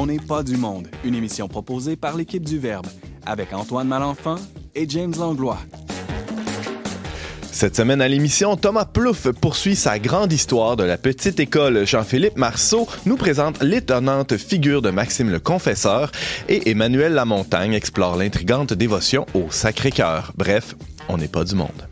On n'est pas du monde, une émission proposée par l'équipe du Verbe, avec Antoine Malenfant et James Langlois. Cette semaine à l'émission, Thomas Plouffe poursuit sa grande histoire de la petite école. Jean-Philippe Marceau nous présente l'étonnante figure de Maxime le Confesseur et Emmanuel Lamontagne explore l'intrigante dévotion au Sacré-Cœur. Bref, on n'est pas du monde.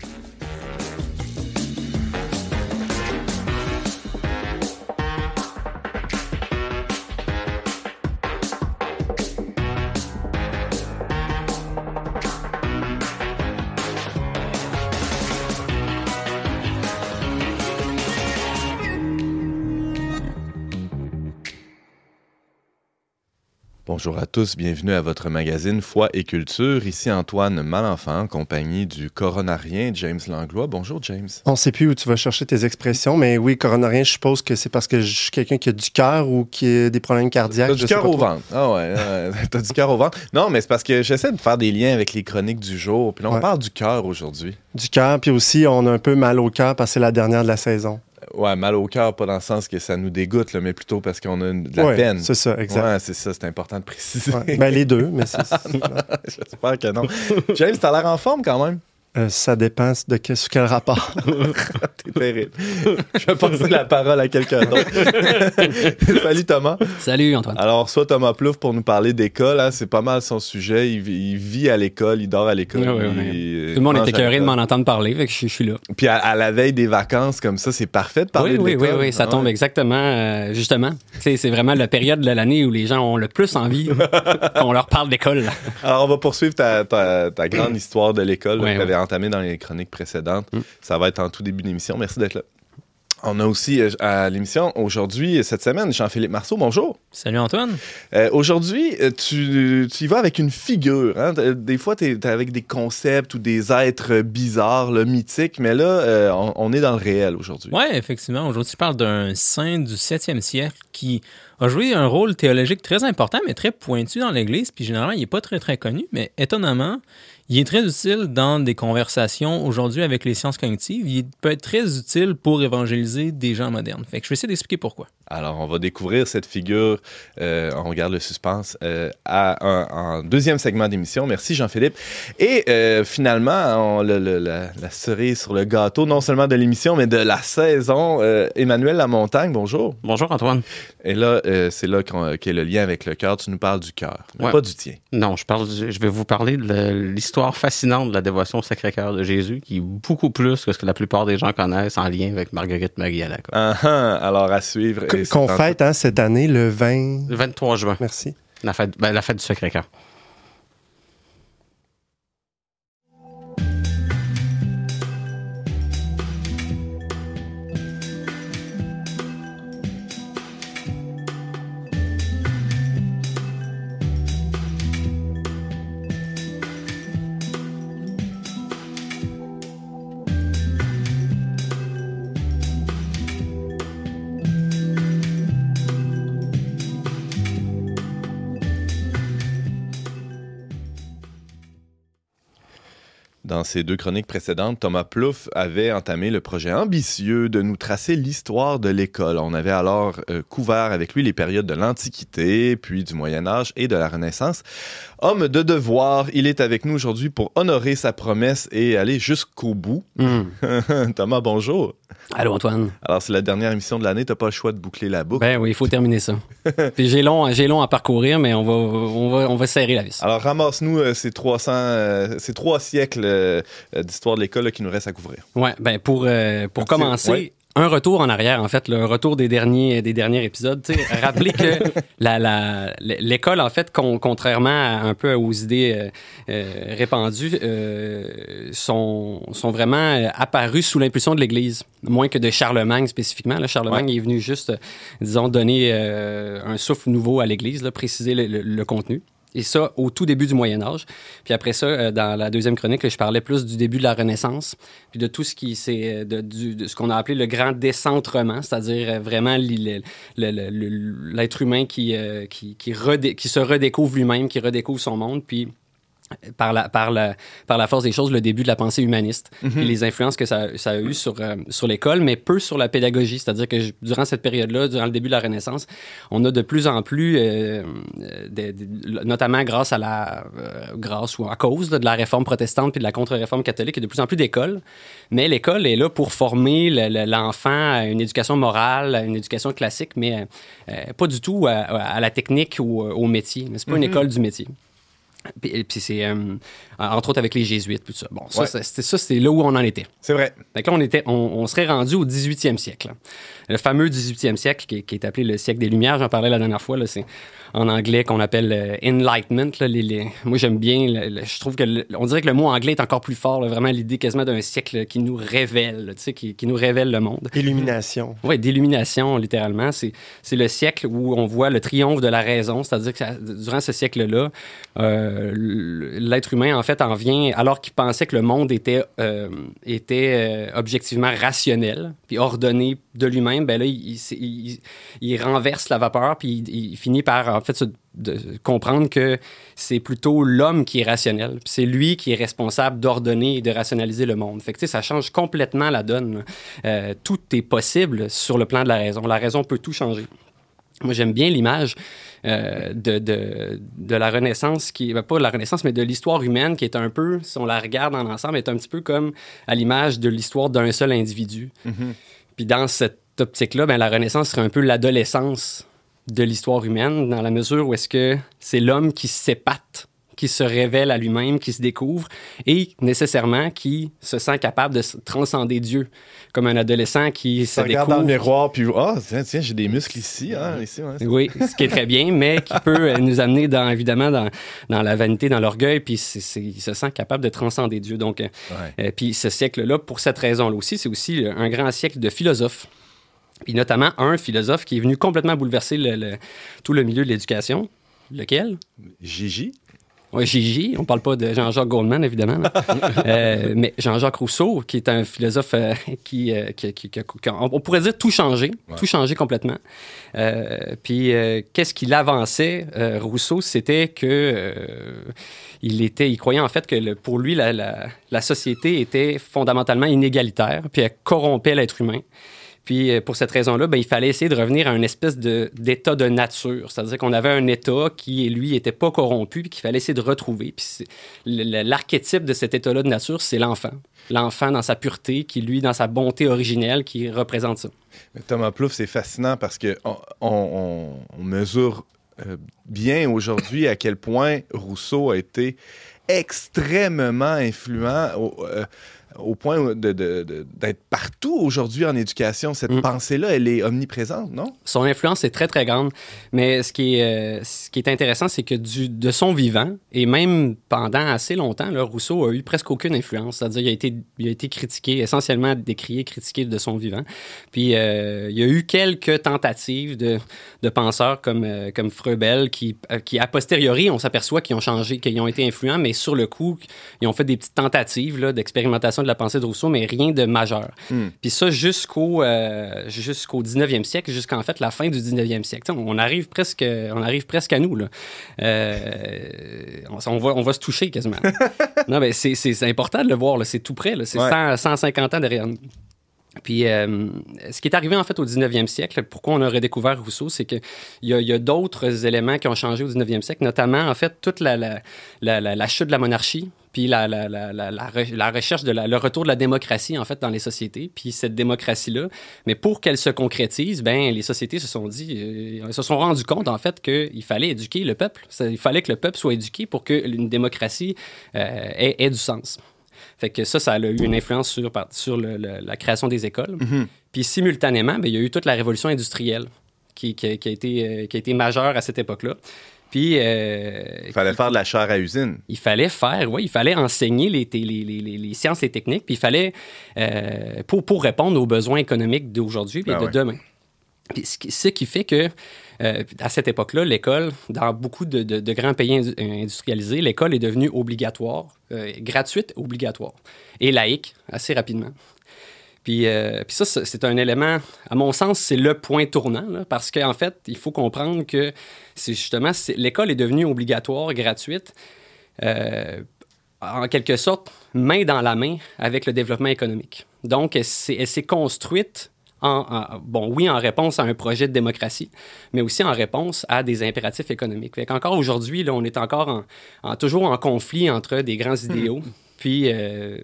Tous, bienvenue à votre magazine Foi et Culture. Ici Antoine Malenfant, en compagnie du coronarien James Langlois. Bonjour James. On ne sait plus où tu vas chercher tes expressions, mais oui, coronarien, je suppose que c'est parce que je suis quelqu'un qui a du cœur ou qui a des problèmes cardiaques. T'as du cœur au ventre. Ah ouais, t'as du cœur au ventre. Non, mais c'est parce que j'essaie de faire des liens avec les chroniques du jour. Puis là, on Ouais. parle du cœur aujourd'hui. Du cœur, puis aussi, on a un peu mal au cœur parce que c'est la dernière de la saison. Ouais, mal au cœur, pas dans le sens que ça nous dégoûte, là, mais plutôt parce qu'on a de la Ouais, peine. C'est ça, exact. Ouais, c'est ça, c'est important de préciser. Ouais. Ben, les deux, mais c'est- J'espère que non. James, t'as l'air en forme quand même. Euh, ça dépend de quel, sur quel rapport. T'es terrible. Je vais passer la parole à quelqu'un d'autre. Salut Thomas. Salut Antoine. Alors, soit Thomas Plouffe pour nous parler d'école, hein, c'est pas mal son sujet. Il, vit- il vit à l'école, il dort à l'école. Tout le monde à écœuré de l'école. m'en entendre parler, fait que je, je suis là. Puis à, à la veille des vacances, comme ça, c'est parfait de parler oui, de oui, oui, l'école. oui, ça Ah tombe ouais. exactement, euh, justement. C'est vraiment la période de l'année où les gens ont le plus envie qu'on leur parle d'école. Alors, on va poursuivre ta, ta- ta grande histoire de l'école entamée dans les chroniques précédentes. Mm. Ça va être en tout début d'émission. Merci d'être là. On a aussi euh, à l'émission aujourd'hui, cette semaine, Jean-Philippe Marceau. Bonjour. Salut Antoine. Euh, Aujourd'hui, euh, tu, tu y vas avec une figure. hein. Des fois, tu es, avec des concepts ou des êtres bizarres, là, mythiques, mais là, euh, on, on est dans le réel aujourd'hui. Ouais, effectivement. Aujourd'hui, tu parles d'un saint du 7e siècle qui a joué un rôle théologique très important, mais très pointu dans l'Église. Puis généralement, il n'est pas très, très connu, mais étonnamment, il est très utile dans des conversations aujourd'hui avec les sciences cognitives. Il peut être très utile pour évangéliser des gens modernes. Fait que je vais essayer d'expliquer pourquoi. Alors, on va découvrir cette figure, euh, on regarde le suspense, euh, à un, en deuxième segment d'émission. Merci Jean-Philippe. Et euh, finalement, on- le- le- la, la cerise sur le gâteau, non seulement de l'émission, mais de la saison, euh, Emmanuel Lamontagne, bonjour. Bonjour Antoine. Et là, euh, c'est là qu'est le lien avec le cœur. Tu nous parles du cœur, Ouais. pas du tien. Non, je parle, du- je vais vous parler de l'histoire fascinante de la dévotion au Sacré-Cœur de Jésus, qui est beaucoup plus que ce que la plupart des gens connaissent en lien avec Marguerite Marie à la côte. Ah, ah, alors, à suivre. Qu'on fête hein, cette année, le 20. Le 23 juin, Merci. la fête, ben, la fête du Sacré-Cœur. Dans ses deux chroniques précédentes, Thomas Plouffe avait entamé le projet ambitieux de nous tracer l'histoire de l'école. On avait alors euh, couvert avec lui les périodes de l'Antiquité, puis du Moyen Âge et de la Renaissance. Homme de devoir, il est avec nous aujourd'hui pour honorer sa promesse et aller jusqu'au bout. Hum. Thomas, bonjour. Allô Antoine. Alors, c'est la dernière émission de l'année, t'as pas le choix de boucler la boucle. Ben oui, il faut terminer ça. J'ai long, j'ai long à parcourir, mais on va, on va, on va serrer la vis. Alors, ramasse-nous euh, ces 300, euh, ces trois siècles euh, d'histoire de l'école qui nous reste à couvrir. Ouais, ben pour, euh, pour Merci. commencer, Ouais. un retour en arrière, en fait, le retour des derniers, des derniers épisodes. Rappeler que l'école, en fait, con- contrairement à, un peu aux idées euh, euh, répandues, euh, sont, sont vraiment euh, apparues sous l'impulsion de l'Église, moins que de Charlemagne spécifiquement. Là, Charlemagne est venu juste, euh, disons, donner euh, un souffle nouveau à l'Église, préciser le, le- le contenu. Et ça, au tout début du Moyen Âge. Puis après ça, euh, dans la deuxième chronique, je parlais plus du début de la Renaissance, puis de tout ce qui c'est euh, de, ce qu'on a appelé le grand décentrement, c'est-à-dire euh, vraiment l'être humain qui, qui se redécouvre lui-même, qui redécouvre son monde, puis par la, par, la, par la force des choses le début de la pensée humaniste Mhm. et les influences que ça, ça a eu sur, euh, sur l'école, mais peu sur la pédagogie. C'est-à-dire que je- durant cette période-là, durant le début de la Renaissance, on a de plus en plus, euh, euh, des- des- notamment grâce à la, euh, grâce ou à cause là, de la réforme protestante puis de la contre-réforme catholique, il y a de plus en plus d'écoles. Mais l'école est là pour former le- le- l'enfant à une éducation morale, à une éducation classique, mais euh, pas du tout à, à la technique ou au métier. C'est pas une école du métier. Puis, puis c'est, euh, entre autres, avec les jésuites, tout ça. Bon, ça, Ouais. c'était là où on en était. C'est vrai. Que là, on, était, on, on serait rendu au 18e siècle. Le fameux 18e siècle, qui, est- qui est appelé le siècle des Lumières, j'en parlais la dernière fois, là, c'est en anglais qu'on appelle euh, Enlightenment. là, les- les- Moi, j'aime bien, le- le- je trouve que, le- on dirait que le mot anglais est encore plus fort, là, vraiment l'idée quasiment d'un siècle qui nous révèle, tu sais, qui, qui nous révèle le monde. Illumination. Oui, d'illumination, littéralement. C'est, c'est le siècle où on voit le triomphe de la raison, c'est-à-dire que ça- durant ce siècle-là, euh, l'être humain, en fait, en vient, alors qu'il pensait que le monde était, euh, était euh, objectivement rationnel, puis ordonné de lui-même, ben là, il, renverse la vapeur, puis il, finit par, en fait, comprendre que c'est plutôt l'homme qui est rationnel. C'est lui qui est responsable d'ordonner et de rationaliser le monde. Fait que, ça change complètement la donne. Euh, tout est possible sur le plan de la raison. La raison peut tout changer. Moi, j'aime bien l'image euh, de, de, de la Renaissance, qui ben, pas de la Renaissance, mais de l'histoire humaine, qui est un peu, si on la regarde en ensemble, est un petit peu comme à l'image de l'histoire d'un seul individu. Puis dans cette optique-là, ben, la Renaissance serait un peu l'adolescence de l'histoire humaine, dans la mesure où est-ce que c'est l'homme qui s'épate, qui se révèle à lui-même, qui se découvre, et nécessairement qui se sent capable de transcender Dieu, comme un adolescent qui se Ça regarde découvre. dans le miroir, puis ah, tiens, tiens j'ai des muscles ici. Hein, ici ouais, Oui, ce qui est très bien, mais qui peut euh, nous amener dans, évidemment dans, dans la vanité, dans l'orgueil, puis il se sent capable de transcender Dieu. Donc, euh, Ouais. euh, puis ce siècle-là, pour cette raison-là aussi, c'est aussi un grand siècle de philosophes. Puis notamment un philosophe qui est venu complètement bouleverser le- le- tout le milieu de l'éducation. Lequel? Gigi. Oui, Gigi. On parle pas de Jean-Jacques Goldman, évidemment. Euh, mais Jean-Jacques Rousseau, qui est un philosophe euh, qui, euh, qui- qui- qui on pourrait dire tout changé, Ouais. tout changé complètement. Euh, puis, qu'est-ce qu'il avançait, Rousseau, c'était que il était, il croyait en fait que le- pour lui, la, la- la société était fondamentalement inégalitaire, puis elle corrompait l'être humain. Puis euh, pour cette raison-là, ben, il fallait essayer de revenir à une espèce d'état de, nature. C'est-à-dire qu'on avait un état qui, lui, n'était pas corrompu, puis qu'il fallait essayer de retrouver. Puis l'archétype de cet état-là de nature, c'est l'enfant. L'enfant dans sa pureté, qui, lui, dans sa bonté originelle, qui représente ça. Thomas Plouffe, c'est fascinant parce que on, mesure euh, bien aujourd'hui à quel point Rousseau a été extrêmement influent euh, au point de- de- de- d'être partout aujourd'hui en éducation. Cette Mm. pensée-là, elle est omniprésente, non? Son influence est très, très grande. Mais ce qui est, euh, ce qui est intéressant, c'est que du, de son vivant, et même pendant assez longtemps, là, Rousseau a eu presque aucune influence. C'est-à-dire qu'il a été, il a été critiqué, essentiellement décrié, critiqué de son vivant. Puis euh, il y a eu quelques tentatives de, de penseurs comme, euh, comme Froebel qui, qui, a posteriori, on s'aperçoit qu'ils ont changé, qu'ils ont été influents, mais sur le coup, ils ont fait des petites tentatives d'expérimentation de la pensée de Rousseau, mais rien de majeur. Hmm. Puis ça jusqu'au euh, jusqu'au 19e siècle, jusqu'en fait la fin du 19e siècle. On arrive presque, on arrive presque à nous. Là. Euh, on, va, on va se toucher quasiment. non, mais c'est- important de le voir. C'est tout près. C'est Ouais. 100 150 ans derrière nous. Puis, euh, ce qui est arrivé en fait au 19e siècle, pourquoi on a redécouvert Rousseau, c'est qu'il y a, d'autres éléments qui ont changé au 19e siècle, notamment en fait toute la, la- la chute de la monarchie, puis la, la, la, la, la re- la recherche de le retour de la démocratie en fait dans les sociétés. Puis cette démocratie-là, mais pour qu'elle se concrétise, ben les sociétés se sont dit, euh, se sont rendus compte en fait qu'il fallait éduquer le peuple. Ça- Il fallait que le peuple soit éduqué pour qu'une démocratie euh, ait, ait du sens. Fait que ça, ça a eu une influence sur, sur le- le- la création des écoles. Puis simultanément, ben, il y a eu toute la révolution industrielle qui, qui- qui a, été, euh, qui a été majeure à cette époque-là. Puis euh, Il fallait faire de la chair à usine. il fallait faire, oui, il fallait enseigner les, les, les, les- les sciences et techniques, puis il fallait, euh, pour, pour répondre aux besoins économiques d'aujourd'hui et Ah de ouais. demain. Puis ce, qui, fait que, euh, à cette époque-là, l'école, dans beaucoup de, de- de grands pays indu- industrialisés, l'école est devenue obligatoire, euh, gratuite, obligatoire, et laïque assez rapidement. Puis, euh, puis ça, c'est un élément, à mon sens, c'est le point tournant, là, parce qu'en fait, il faut comprendre que c'est justement, l'école est devenue obligatoire, gratuite, euh, en quelque sorte, main dans la main avec le développement économique. Donc, elle s'est construite, en, en- bon, oui, en réponse à un projet de démocratie, mais aussi en réponse à des impératifs économiques. Fait qu'encore aujourd'hui, là, on est encore en, en- toujours en conflit entre des grands idéaux. Puis, euh,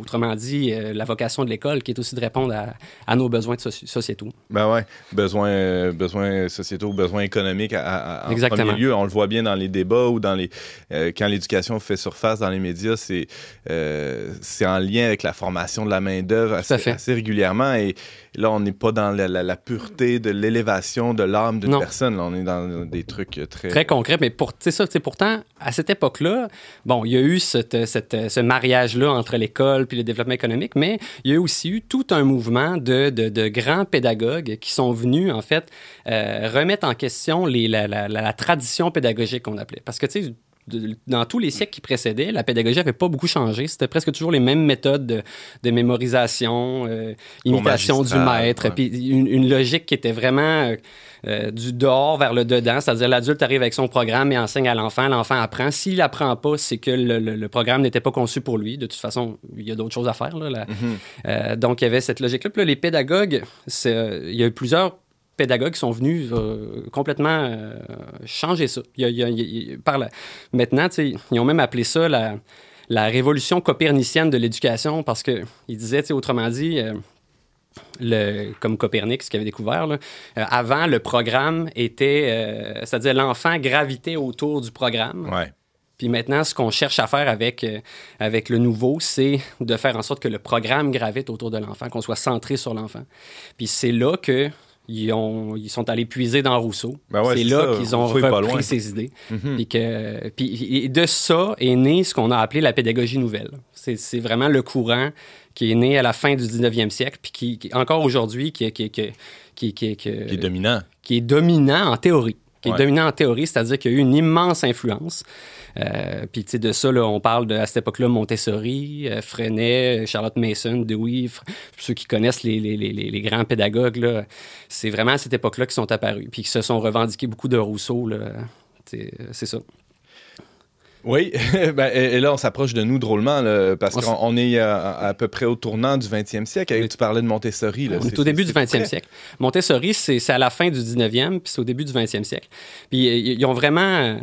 autrement dit, euh, la vocation de l'école qui est aussi de répondre à, à nos besoins sociétaux. Ben besoins, euh, besoins sociétaux, besoins économiques à, à- en Exactement. premier lieu. On le voit bien dans les débats ou dans les quand l'éducation fait surface dans les médias, c'est c'est en lien avec la formation de la main d'œuvre à assez, régulièrement. Et là, on n'est pas dans la, la- la pureté de l'élévation de l'âme d'une personne. Là, on est dans des trucs très. Très concret, mais pour, ça, pourtant, à cette époque-là, bon, il y a eu cette, cette- ce mariage-là entre l'école puis le développement économique, mais il y a aussi eu tout un mouvement de, grands pédagogues qui sont venus, en fait, euh, remettre en question la- la tradition pédagogique qu'on appelait. Parce que, tu sais, de- dans tous les siècles qui précédaient, la pédagogie n'avait pas beaucoup changé. C'était presque toujours les mêmes méthodes de, de mémorisation, euh, imitation du maître, puis une, une logique qui était vraiment euh, euh, du dehors vers le dedans, c'est-à-dire l'adulte arrive avec son programme et enseigne à l'enfant, l'enfant apprend. S'il apprend pas, c'est que le, le- le programme n'était pas conçu pour lui. De toute façon, il y a d'autres choses à faire. Là, là. Euh, donc, il y avait cette logique-là. Puis là, les pédagogues, il y a eu plusieurs pédagogues qui sont venus euh, complètement euh, changer ça. Il y a- il y a- il y a- par la- Maintenant, ils ont même appelé ça la, la révolution copernicienne de l'éducation parce qu'ils disaient, autrement dit, euh, le, comme Copernic, ce qu'il avait découvert, là, euh, avant, le programme était, euh, c'est-à-dire l'enfant gravitait autour du programme. Ouais. Puis maintenant, ce qu'on cherche à faire avec, euh, avec le nouveau, c'est de faire en sorte que le programme gravite autour de l'enfant, qu'on soit centré sur l'enfant. Puis c'est là que ils, ont, ils sont allés puiser dans Rousseau. Ben ouais, c'est là qu'ils ont Rousseau repris ces idées. Puis, que, puis et de ça est né ce qu'on a appelé la pédagogie nouvelle. C'est vraiment le courant qui est né à la fin du 19e siècle, puis qui, qui- encore aujourd'hui, qui, qui, qui, qui, qui, qui- Qui est dominant. qui est dominant en théorie. Qui Ouais. est dominant en théorie, c'est-à-dire qu'il y a eu une immense influence. Euh, puis, tu sais, de ça, là, on parle de, à cette époque-là, Montessori, euh, Freinet, Charlotte Mason, Dewey, Fr- ceux qui connaissent les, les, les, grands pédagogues, là, c'est vraiment à cette époque-là qu'ils sont apparus, puis qui se sont revendiqués beaucoup de Rousseau, c'est ça. Oui, ben, et et là, on s'approche de nous drôlement, là, parce qu'on on est à, à peu près au tournant du 20e siècle. Tu parlais de Montessori. Là. C'est- est au début c'est- du c'est 20e près. siècle. Montessori, c'est c'est à la fin du 19e, puis c'est au début du 20e siècle. Puis euh, ils ont vraiment... euh,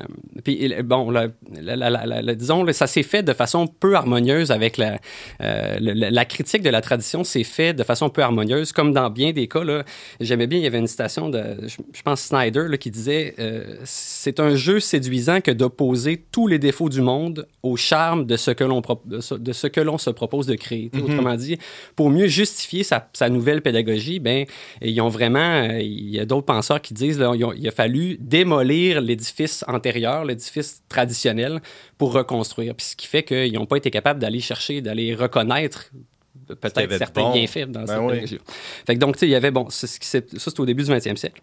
Puis bon, la- la- la- la- la- disons, ça s'est fait de façon peu harmonieuse avec la... euh, la, critique de la tradition s'est fait de façon peu harmonieuse, comme dans bien des cas. J'aimais bien, il y avait une citation de, je, je pense, Snyder, là, qui disait euh, C'est un jeu séduisant que d'opposer tous les défauts du monde au charme de ce que l'on pro- de ce, de ce que l'on se propose de créer. Sais, Autrement dit, pour mieux justifier sa, sa nouvelle pédagogie, ben, ils ont vraiment, euh, il y a d'autres penseurs qui disent, là, ont- il a fallu démolir l'édifice antérieur, l'édifice traditionnel, pour reconstruire. Puis ce qui fait qu'ils n'ont pas été capables d'aller chercher, d'aller reconnaître peut-être certains bon. bienfaits dans Ben cette oui. pédagogie. Fait que donc, tu sais, il y avait, bon, c'est ça, c'était au début du 20e siècle.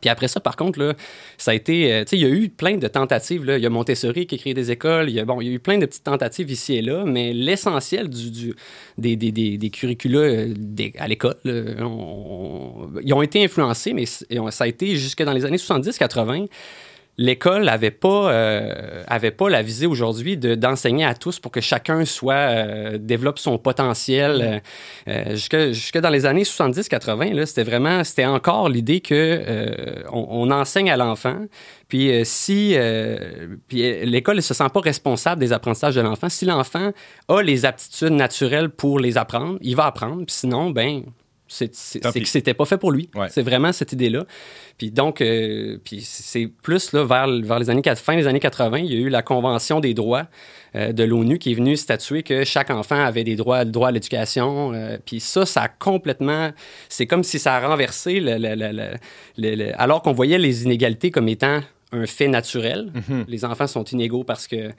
Puis après ça, par contre, là, ça a été. euh, tu sais, il y a eu plein de tentatives. Là. Il y a Montessori qui a créé des écoles. Il y a, bon, il y a eu plein de petites tentatives ici et là, mais l'essentiel du, du- des, des, des, des curricula euh, à l'école, ils ont été influencés, mais ça a été jusque dans les années 70-80. L'école n'avait pas, euh, avait pas la visée aujourd'hui de- d'enseigner à tous pour que chacun soit, euh, développe son potentiel. Euh, jusque, jusque dans les années 70-80, là, c'était vraiment, c'était encore l'idée que on, on enseigne à l'enfant. Puis si puis, l'école ne se sent pas responsable des apprentissages de l'enfant, si l'enfant a les aptitudes naturelles pour les apprendre, il va apprendre. Puis sinon, ben c'est que c'était pas fait pour lui. Ouais. C'est vraiment cette idée-là. Puis donc, euh, puis c'est plus là, vers, vers les années, fin des années 80, il y a eu la Convention des droits euh, de l'ONU qui est venue statuer que chaque enfant avait des droits, le droit à l'éducation. euh, puis ça, ça a complètement... C'est comme si ça a renversé, le, le- le- alors qu'on voyait les inégalités comme étant un fait naturel. Les enfants sont inégaux parce que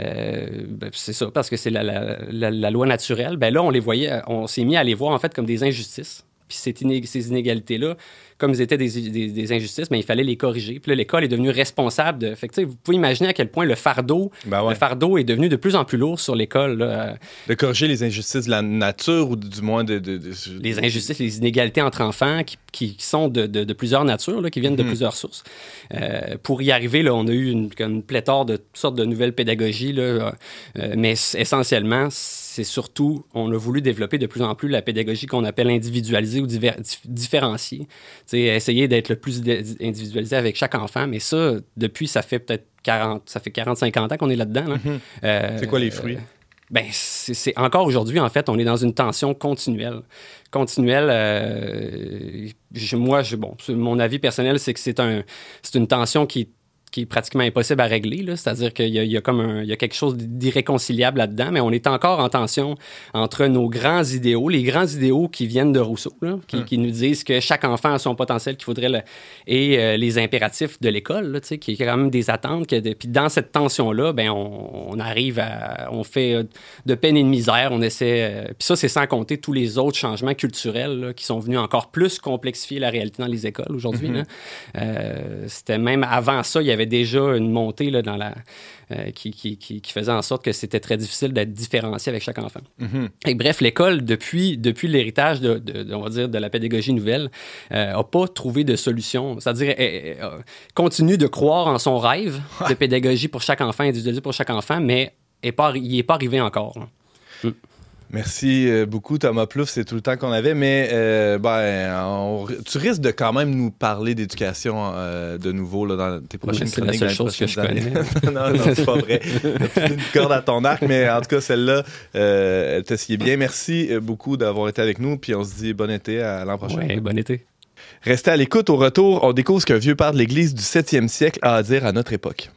euh, ben, c'est ça, parce que c'est la, la- la- la loi naturelle. Ben là, on les voyait, on s'est mis à les voir en fait comme des injustices. Puis ces inégalités-là comme ils étaient des, des- des injustices, mais il fallait les corriger. Puis là, l'école est devenue responsable de. Fait que, vous pouvez imaginer à quel point le fardeau, Ben ouais. le fardeau est devenu de plus en plus lourd sur l'école. là. De corriger les injustices de la nature ou du moins de. de- de- les injustices, les inégalités entre enfants qui, sont de, plusieurs natures, là, qui viennent de Mhm. plusieurs sources. Euh, pour y arriver, là, on a eu une, une pléthore de toutes sortes de nouvelles pédagogies, là, euh, euh, mais essentiellement, c'est surtout, on a voulu développer de plus en plus la pédagogie qu'on appelle individualisée ou diver- dif- différenciée. Essayer d'être le plus individualisé avec chaque enfant, mais ça, depuis, ça fait peut-être 40, ça fait 40-50 ans qu'on est là-dedans. là. Mhm. Euh, C'est quoi les fruits? ben, c'est encore aujourd'hui, en fait, on est dans une tension continuelle. Continuelle, euh, je- moi, je, bon, mon avis personnel, c'est que c'est un, c'est une tension qui, qui est pratiquement impossible à régler. C'est-à-dire qu'il y y a comme un- il y a quelque chose d'irréconciliable là-dedans, mais on est encore en tension entre nos grands idéaux, les grands idéaux qui viennent de Rousseau, là, qui, qui nous disent que chaque enfant a son potentiel qu'il faudrait, le- et euh, les impératifs de l'école, là, tu sais, qui est quand même des attentes. Que de- puis dans cette tension-là, ben, on, on arrive à, on fait euh, de peine et de misère, on essaie. euh, puis ça, c'est sans compter tous les autres changements culturels là, qui sont venus encore plus complexifier la réalité dans les écoles aujourd'hui. Euh, C'était même avant ça, il y avait déjà une montée là, dans la, euh, qui, qui, qui, qui faisait en sorte que c'était très difficile d'être différencié avec chaque enfant. Mhm. Et bref, l'école, depuis, depuis l'héritage de, de- de- on va dire, de la pédagogie nouvelle, n'a pas trouvé de solution. C'est-à-dire, continue de croire en son rêve de pédagogie pour chaque enfant, individualisé pour chaque enfant, mais est pas, il n'est pas arrivé encore. là. Merci euh, beaucoup, Thomas Plouffe. C'est tout le temps qu'on avait, mais euh, ben, on- tu risques de quand même nous parler d'éducation euh, de nouveau là, dans tes prochaines c'est la chroniques. seule dans les chose que je années. non, non, c'est pas vrai. Une corde à ton arc, mais en tout cas, celle-là, euh, elle te sied bien. Merci beaucoup d'avoir été avec nous, puis on se dit bon été à l'an prochain. Ouais, bon été. Restez à l'écoute. Au retour, on découvre ce qu'un vieux père de l'Église du 7e siècle a à dire à notre époque.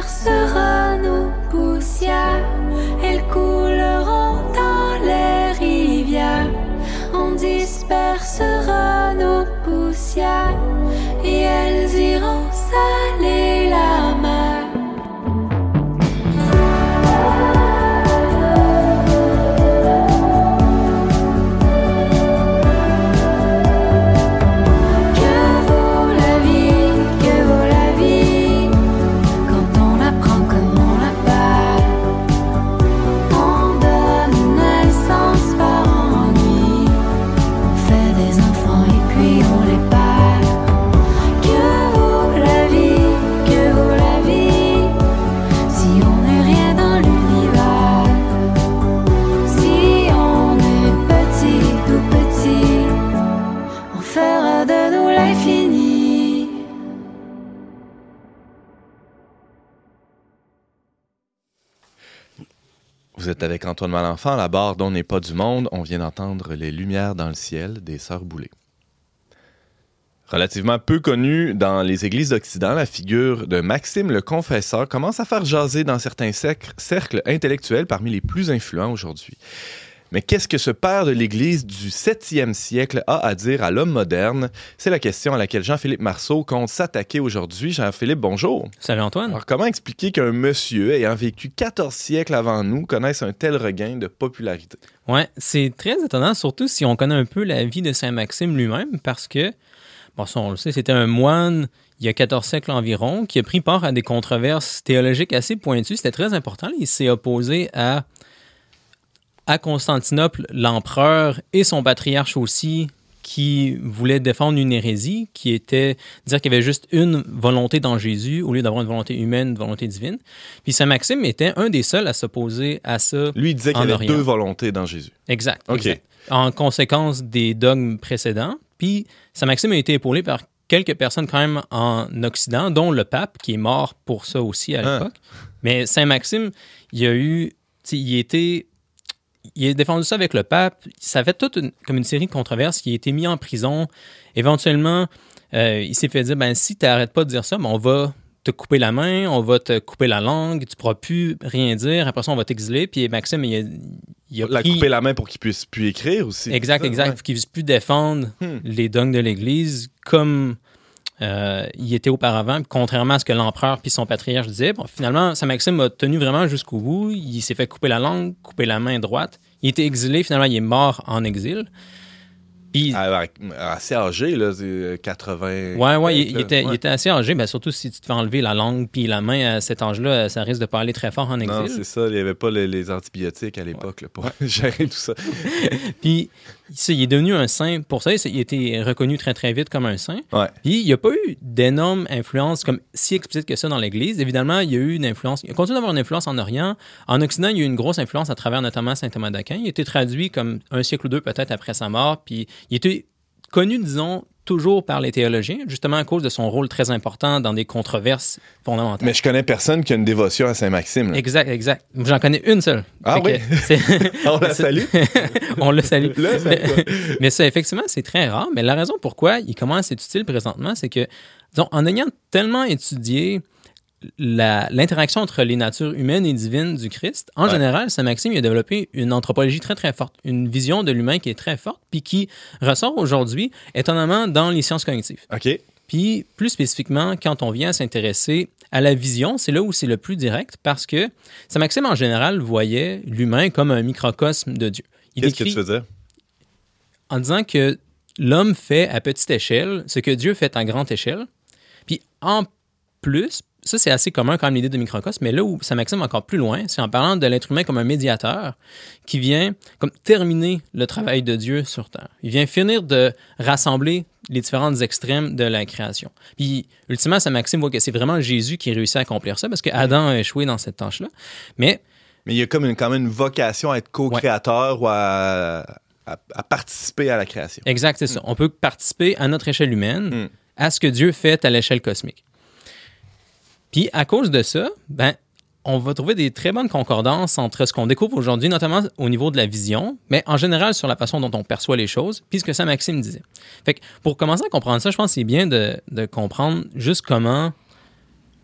bercera. Avec Antoine Malenfant la barre dont n'est pas du monde. On vient d'entendre Les Lumières dans le ciel des Sœurs Boulay. Relativement peu connue dans les églises d'Occident, la figure de Maxime le Confesseur commence à faire jaser dans certains cercles intellectuels parmi les plus influents aujourd'hui. Mais qu'est-ce que ce père de l'Église du 7e siècle a à dire à l'homme moderne? C'est la question à laquelle Jean-Philippe Marceau compte s'attaquer aujourd'hui. Jean-Philippe, bonjour. Salut Antoine. Alors, comment expliquer qu'un monsieur ayant vécu 14 siècles avant nous connaisse un tel regain de popularité? Ouais, c'est très étonnant, surtout si on connaît un peu la vie de Saint Maxime lui-même, parce que, bon, ça, on le sait, c'était un moine il y a 14 siècles environ, qui a pris part à des controverses théologiques assez pointues. C'était très important. Il s'est opposé à à Constantinople, l'empereur et son patriarche aussi, qui voulaient défendre une hérésie, qui était dire qu'il y avait juste une volonté dans Jésus au lieu d'avoir une volonté humaine, une volonté divine. Puis Saint Maxime était un des seuls à s'opposer à ça. Lui, il disait qu'il y avait Orient. deux volontés dans Jésus. Exact. OK. exact. En conséquence des dogmes précédents. Puis Saint Maxime a été épaulé par quelques personnes quand même en Occident, dont le pape, qui est mort pour ça aussi à Ah. l'époque. Mais Saint Maxime, il a eu, il était, il a défendu ça avec le pape. Ça fait toute une, comme une série de controverses. Il a été mis en prison. Éventuellement, euh, il s'est fait dire, ben si tu n'arrêtes pas de dire ça, ben, on va te couper la main, on va te couper la langue, tu pourras plus rien dire. Après ça, on va t'exiler. Puis Maxime, il a, il a La pris- couper la main pour qu'il puisse plus écrire aussi. Exact, exact. ouais. Pour qu'il puisse plus défendre Hmm. les dogmes de l'Église comme euh, il était auparavant, Puis contrairement à ce que l'empereur puis son patriarche disaient. Bon, finalement, Saint Maxime a tenu vraiment jusqu'au bout. Il s'est fait couper la langue, couper la main droite. Il était exilé. Finalement, il est mort en exil. Puis, Ah, assez âgé, là, c'est 80. ouais, ouais, il, il était, il ouais. était assez âgé. Ben, surtout si tu te fais enlever la langue puis la main à cet âge-là, ça risque de pas aller très fort en Non, exil. c'est ça. Il n'y avait pas les, les antibiotiques à l'époque pour gérer tout ça. Puis, ça, il est devenu un saint pour ça. Il a été reconnu très, très vite comme un saint. Ouais. Puis, il n'y a pas eu d'énorme influence comme si explicite que ça dans l'Église. Évidemment, il y a eu une influence. Il continue d'avoir une influence en Orient. En Occident, il y a eu une grosse influence à travers notamment saint Thomas d'Aquin. Il a été traduit comme un siècle ou deux peut-être après sa mort. Puis, il était connu, disons, toujours par les théologiens, justement à cause de son rôle très important dans des controverses fondamentales. Mais je connais personne qui a une dévotion à Saint-Maxime. là. Exact, exact. J'en connais une seule. Ah Fait oui? On la salue. On le salue. Mais, mais ça, effectivement, c'est très rare. Mais la raison pourquoi il commence à être utile présentement, c'est que, disons, en ayant tellement étudié l'interaction entre les natures humaines et divines du Christ, en Ouais. général, Saint Maxime il a développé une anthropologie très, très forte, une vision de l'humain qui est très forte, puis qui ressort aujourd'hui, étonnamment, dans les sciences cognitives. OK. Puis, plus spécifiquement, quand on vient s'intéresser à la vision, c'est là où c'est le plus direct parce que Saint Maxime, en général, voyait l'humain comme un microcosme de Dieu. Qu'est-ce que tu veux dire? en disant que l'homme fait à petite échelle ce que Dieu fait à grande échelle. Puis, en plus, ça, c'est assez commun quand même l'idée de microcosme, mais là où Saint Maxime encore plus loin, c'est en parlant de l'être humain comme un médiateur qui vient comme terminer le travail de Dieu sur Terre. Il vient finir de rassembler les différentes extrêmes de la création. Puis, ultimement, Saint Maxime voit que c'est vraiment Jésus qui réussit à accomplir ça parce que Adam a échoué dans cette tâche-là. Mais Mais il y a comme une, quand même une vocation à être co-créateur ou à, à- à participer à la création. Exact, c'est ça. On peut participer à notre échelle humaine, Mm. à ce que Dieu fait à l'échelle cosmique. Puis à cause de ça, ben, on va trouver des très bonnes concordances entre ce qu'on découvre aujourd'hui, notamment au niveau de la vision, mais en général sur la façon dont on perçoit les choses, puis ce que Maxime disait. Fait que pour commencer à comprendre ça, je pense que c'est bien de, de comprendre juste comment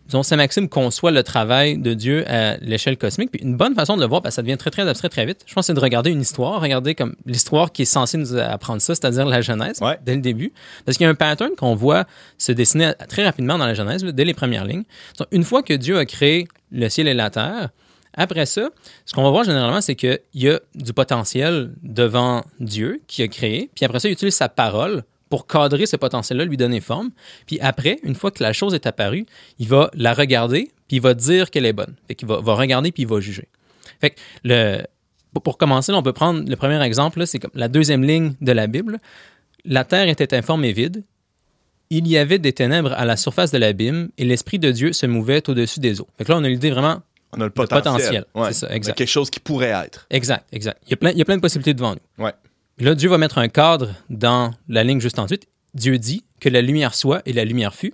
disons, Saint Maxime conçoit le travail de Dieu à l'échelle cosmique. Puis une bonne façon de le voir, parce que ça devient très, très abstrait très vite, je pense, c'est de regarder une histoire, regarder comme l'histoire qui est censée nous apprendre ça, c'est-à-dire la Genèse, Ouais. dès le début. Parce qu'il y a un pattern qu'on voit se dessiner très rapidement dans la Genèse, dès les premières lignes. Donc, une fois que Dieu a créé le ciel et la terre, après ça, ce qu'on va voir généralement, c'est qu'il y a du potentiel devant Dieu qui a créé, puis après ça, il utilise sa parole pour cadrer ce potentiel-là, lui donner forme. Puis après, une fois que la chose est apparue, il va la regarder, puis il va dire qu'elle est bonne. Fait qu'il va, va regarder, puis il va juger. Fait que le, pour- commencer, là, on peut prendre le premier exemple, là, c'est comme la deuxième ligne de la Bible. La terre était informe et vide. Il y avait des ténèbres à la surface de l'abîme, et l'Esprit de Dieu se mouvait au-dessus des eaux. Fait que là, on a l'idée vraiment On a le potentiel. potentiel, Ouais. c'est ça, exact. Quelque chose qui pourrait être. Exact, exact. Il y a plein, il y a plein de possibilités devant nous. Ouais. Là, Dieu va mettre un cadre dans la ligne juste ensuite. Dieu dit que la lumière soit et la lumière fut.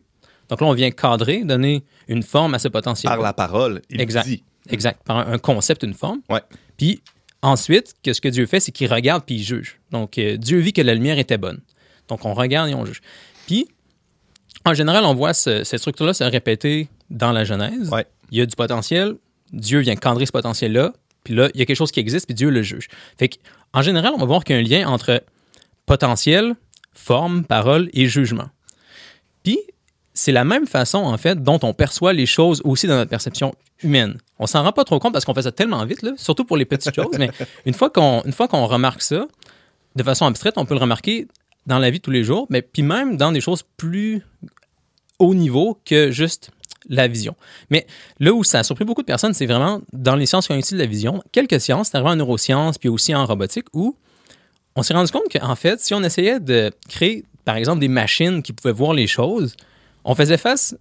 Donc là, on vient cadrer, donner une forme à ce potentiel. Par la parole, il Exact. dit. Exact. Par un, un concept, une forme. Ouais. Puis ensuite, que ce que Dieu fait, c'est qu'il regarde puis il juge. Donc, euh, Dieu vit que la lumière était bonne. Donc, on regarde et on juge. Puis, en général, on voit ce- cette structure-là se répéter dans la Genèse. Ouais. Il y a du potentiel. Dieu vient cadrer ce potentiel-là. Puis là, il y a quelque chose qui existe, puis Dieu le juge. Fait que, en général, on va voir qu'il y a un lien entre potentiel, forme, parole et jugement. Puis, c'est la même façon, en fait, dont on perçoit les choses aussi dans notre perception humaine. On s'en rend pas trop compte parce qu'on fait ça tellement vite, là, surtout pour les petites choses, mais une fois qu'on une fois qu'on remarque ça, de façon abstraite, on peut le remarquer dans la vie de tous les jours, mais puis même dans des choses plus haut niveau que juste la vision. Mais là où ça a surpris beaucoup de personnes, c'est vraiment dans les sciences cognitives de la vision. Quelques sciences, c'est en neurosciences, puis aussi en robotique, où on s'est rendu compte qu'en fait, si on essayait de créer, par exemple, des machines qui pouvaient voir les choses, on faisait face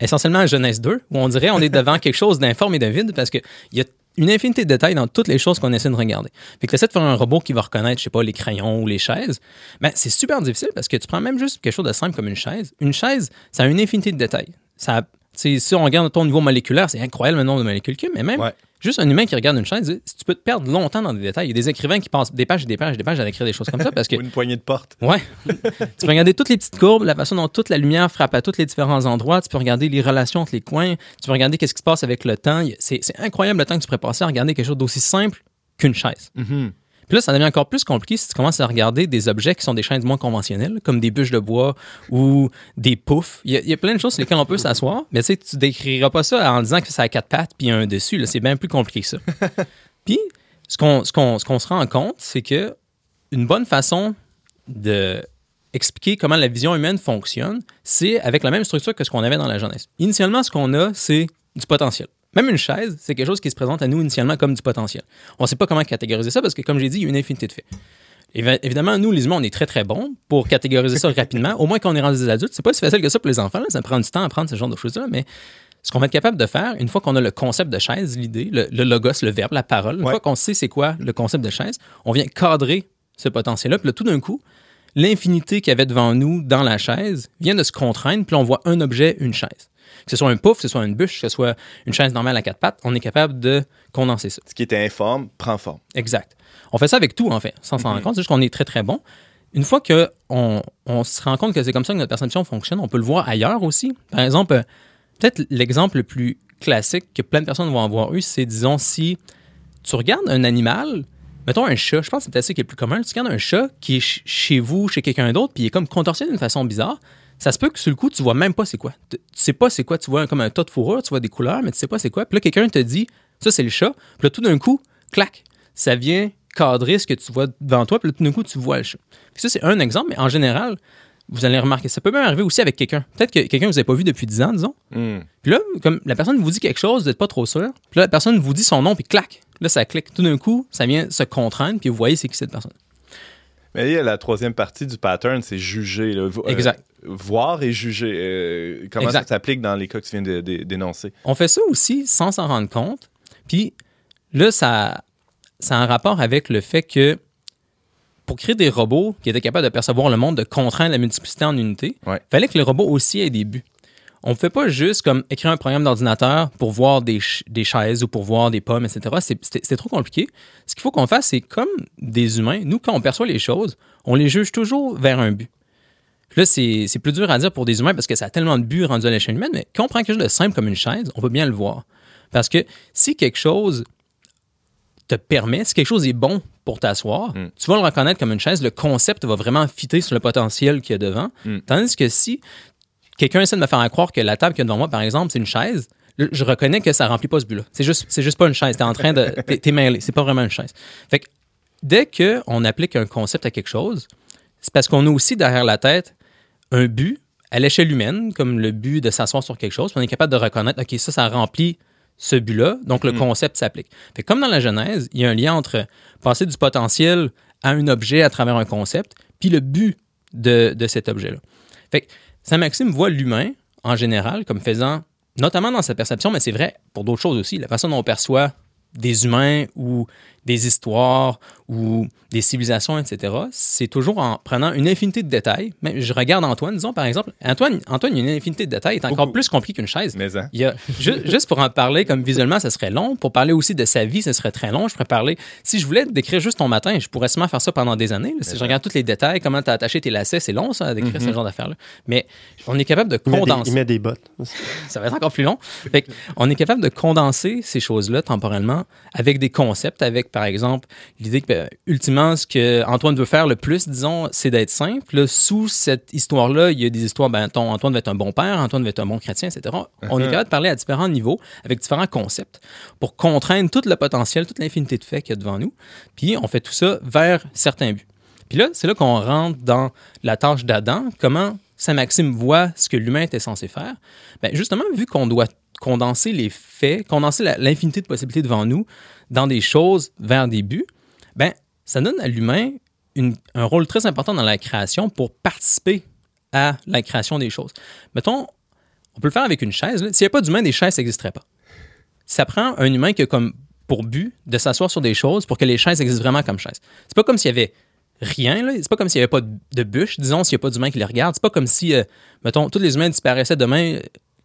essentiellement à Genèse 2, où on dirait on est devant quelque chose d'informe et de vide parce qu'il y a une infinité de détails dans toutes les choses qu'on essaie de regarder. Fait que essaies de faire un robot qui va reconnaître, je sais pas, les crayons ou les chaises, ben, c'est super difficile parce que tu prends même juste quelque chose de simple comme une chaise. Une chaise, ça a une infinité de détails. Ça, si on regarde ton niveau moléculaire, c'est incroyable le nombre de molécules qu'il y a, mais même Ouais. juste un humain qui regarde une chaise, tu peux te perdre longtemps dans des détails. Il y a des écrivains qui passent des pages et des pages et des pages à écrire des choses comme ça parce que Ou une poignée de porte. Ouais. tu peux regarder toutes les petites courbes, la façon dont toute la lumière frappe à tous les différents endroits. Tu peux regarder les relations entre les coins. Tu peux regarder qu'est-ce qui se passe avec le temps. C'est incroyable le temps que tu pourrais passer à regarder quelque chose d'aussi simple qu'une chaise. Mhm. Puis là, ça devient encore plus compliqué si tu commences à regarder des objets qui sont des chaises moins conventionnelles, comme des bûches de bois ou des poufs. Il y a, il y a plein de choses sur lesquelles on peut s'asseoir, mais tu sais, tu décriras pas ça en disant que ça a quatre pattes puis un dessus. C'est bien plus compliqué que ça. puis, ce qu'on ce qu'on- ce qu'on se rend compte, c'est que une bonne façon de expliquer comment la vision humaine fonctionne, c'est avec la même structure que ce qu'on avait dans la jeunesse. Initialement, ce qu'on a, c'est du potentiel. Même une chaise, c'est quelque chose qui se présente à nous initialement comme du potentiel. On ne sait pas comment catégoriser ça parce que, comme j'ai dit, il y a une infinité de faits. Évi- Évidemment, nous, les humains, on est très, très bons pour catégoriser ça rapidement. Au moins, quand on est rendu des adultes, c'est pas si facile que ça pour les enfants. là. Ça prend du temps à apprendre ce genre de choses-là. Mais ce qu'on va être capable de faire, une fois qu'on a le concept de chaise, l'idée, le, le logos, le verbe, la parole, une Ouais. fois qu'on sait c'est quoi le concept de chaise, on vient cadrer ce potentiel-là. Puis là, tout d'un coup, l'infinité qu'il y avait devant nous dans la chaise vient de se contraindre, puis là, on voit un objet, une chaise. Que ce soit un pouf, que ce soit une bûche, que ce soit une chaise normale à quatre pattes, on est capable de condenser ça. Ce qui était informe prend forme. Exact. On fait ça avec tout, en fait, sans s'en rendre compte. C'est juste qu'on est très, très bon. Une fois qu'on on se rend compte que c'est comme ça que notre perception fonctionne, on peut le voir ailleurs aussi. Par exemple, peut-être l'exemple le plus classique que plein de personnes vont avoir eu, c'est, disons, si tu regardes un animal, mettons un chat, je pense que c'est peut-être ça qui est le plus commun, tu regardes un chat qui est ch- chez vous, chez quelqu'un d'autre, puis il est comme contorsionné d'une façon bizarre, ça se peut que sur le coup, tu vois même pas c'est quoi. Tu sais pas c'est quoi, tu vois comme un tas de fourrure, tu vois des couleurs, mais tu sais pas c'est quoi. Puis là, quelqu'un te dit, ça c'est le chat, puis là, tout d'un coup, clac, ça vient cadrer ce que tu vois devant toi, puis là, tout d'un coup, tu vois le chat. Puis ça, c'est un exemple, mais en général, vous allez remarquer, ça peut même arriver aussi avec quelqu'un. Peut-être que quelqu'un que vous n'avez pas vu depuis 10 ans, disons. Hmm. Puis là, comme la personne vous dit quelque chose, vous n'êtes pas trop sûr. Puis là, la personne vous dit son nom, puis clac. Là, ça clique. Tout d'un coup, ça vient se contraindre, puis vous voyez c'est qui cette personne. Mais il y a la troisième partie du pattern, c'est juger. là. Euh, Exact. voir et juger. Euh, comment Exact. ça s'applique dans les cas que tu viens de- de- d'énoncer? On fait ça aussi sans s'en rendre compte. Puis là, ça, ça a un rapport avec le fait que pour créer des robots qui étaient capables de percevoir le monde, de contraindre la multiplicité en unités, il Ouais. fallait que le robot aussi ait des buts. On ne fait pas juste comme écrire un programme d'ordinateur pour voir des, ch- des chaises ou pour voir des pommes, etc. C'est- trop compliqué. Ce qu'il faut qu'on fasse, c'est comme des humains, nous, quand on perçoit les choses, on les juge toujours vers un but. Là, c'est c'est plus dur à dire pour des humains parce que ça a tellement de buts rendus à l'échelle humaine, mais quand on prend quelque chose de simple comme une chaise, on peut bien le voir. Parce que si quelque chose te permet, si quelque chose est bon pour t'asseoir, Mm. tu vas le reconnaître comme une chaise, le concept va vraiment fitter sur le potentiel qu'il y a devant. Mm. Tandis que si quelqu'un essaie de me faire croire que la table qu'il y a devant moi, par exemple, c'est une chaise, je reconnais que ça remplit pas ce but-là. C'est juste, c'est juste pas une chaise. T'es en train de. T'es, t'es mêlé. C'est pas vraiment une chaise. Fait que dès qu'on applique un concept à quelque chose, c'est parce qu'on a aussi derrière la tête un but à l'échelle humaine, comme le but de s'asseoir sur quelque chose, puis on est capable de reconnaître, OK, ça, ça remplit ce but-là, donc le Mm. concept s'applique. Fait que comme dans la Genèse, il y a un lien entre passer du potentiel à un objet à travers un concept, puis le but de, de cet objet-là. Fait que Saint-Maxime voit l'humain, en général, comme faisant, notamment dans sa perception, mais c'est vrai pour d'autres choses aussi, la façon dont on perçoit des humains ou des histoires ou des civilisations, etc., c'est toujours en prenant une infinité de détails. Mais je regarde Antoine, disons par exemple. Antoine, Antoine, il y a une infinité de détails, il est encore Beaucoup. plus compliqué qu'une chaise. Mais hein. Il y a, ju- juste pour en parler comme visuellement, ça serait long. Pour parler aussi de sa vie, ça serait très long. Je pourrais parler. Si je voulais décrire juste ton matin, je pourrais sûrement faire ça pendant des années. là. Si je regarde tous les détails, comment tu as attaché tes lacets, c'est long, ça, à décrire ce genre d'affaires-là. Mais on est capable de Il met, des, condenser il met des bottes. ça va être encore plus long. Fait on est capable de condenser ces choses-là temporellement avec des concepts, avec par exemple l'idée que, ben, ultimement, ce que Antoine veut faire le plus, disons, c'est d'être simple. Là, sous cette histoire-là, il y a des histoires, ben, ton- Antoine va être un bon père, Antoine va être un bon chrétien, etc. On est capable de parler à différents niveaux, avec différents concepts, pour contraindre tout le potentiel, toute l'infinité de faits qu'il y a devant nous. Puis on fait tout ça vers certains buts. Puis là, c'est là qu'on rentre dans la tâche d'Adam, comment Saint-Maxime voit ce que l'humain était censé faire. Ben, justement, vu qu'on doit condenser les faits, condenser l'infinité de possibilités devant nous dans des choses vers des buts, ben, ça donne à l'humain un rôle très important dans la création pour participer à la création des choses. Mettons, on peut le faire avec une chaise. S'il n'y a pas d'humain, des chaises n'existeraient pas. Ça prend un humain qui a comme pour but de s'asseoir sur des choses pour que les chaises existent vraiment comme chaises. C'est pas comme s'il y avait rien. C'est pas comme s'il n'y avait pas de, bûche, disons, s'il n'y a pas d'humain qui les regarde. C'est pas comme si, euh, mettons, tous les humains disparaissaient demain, euh,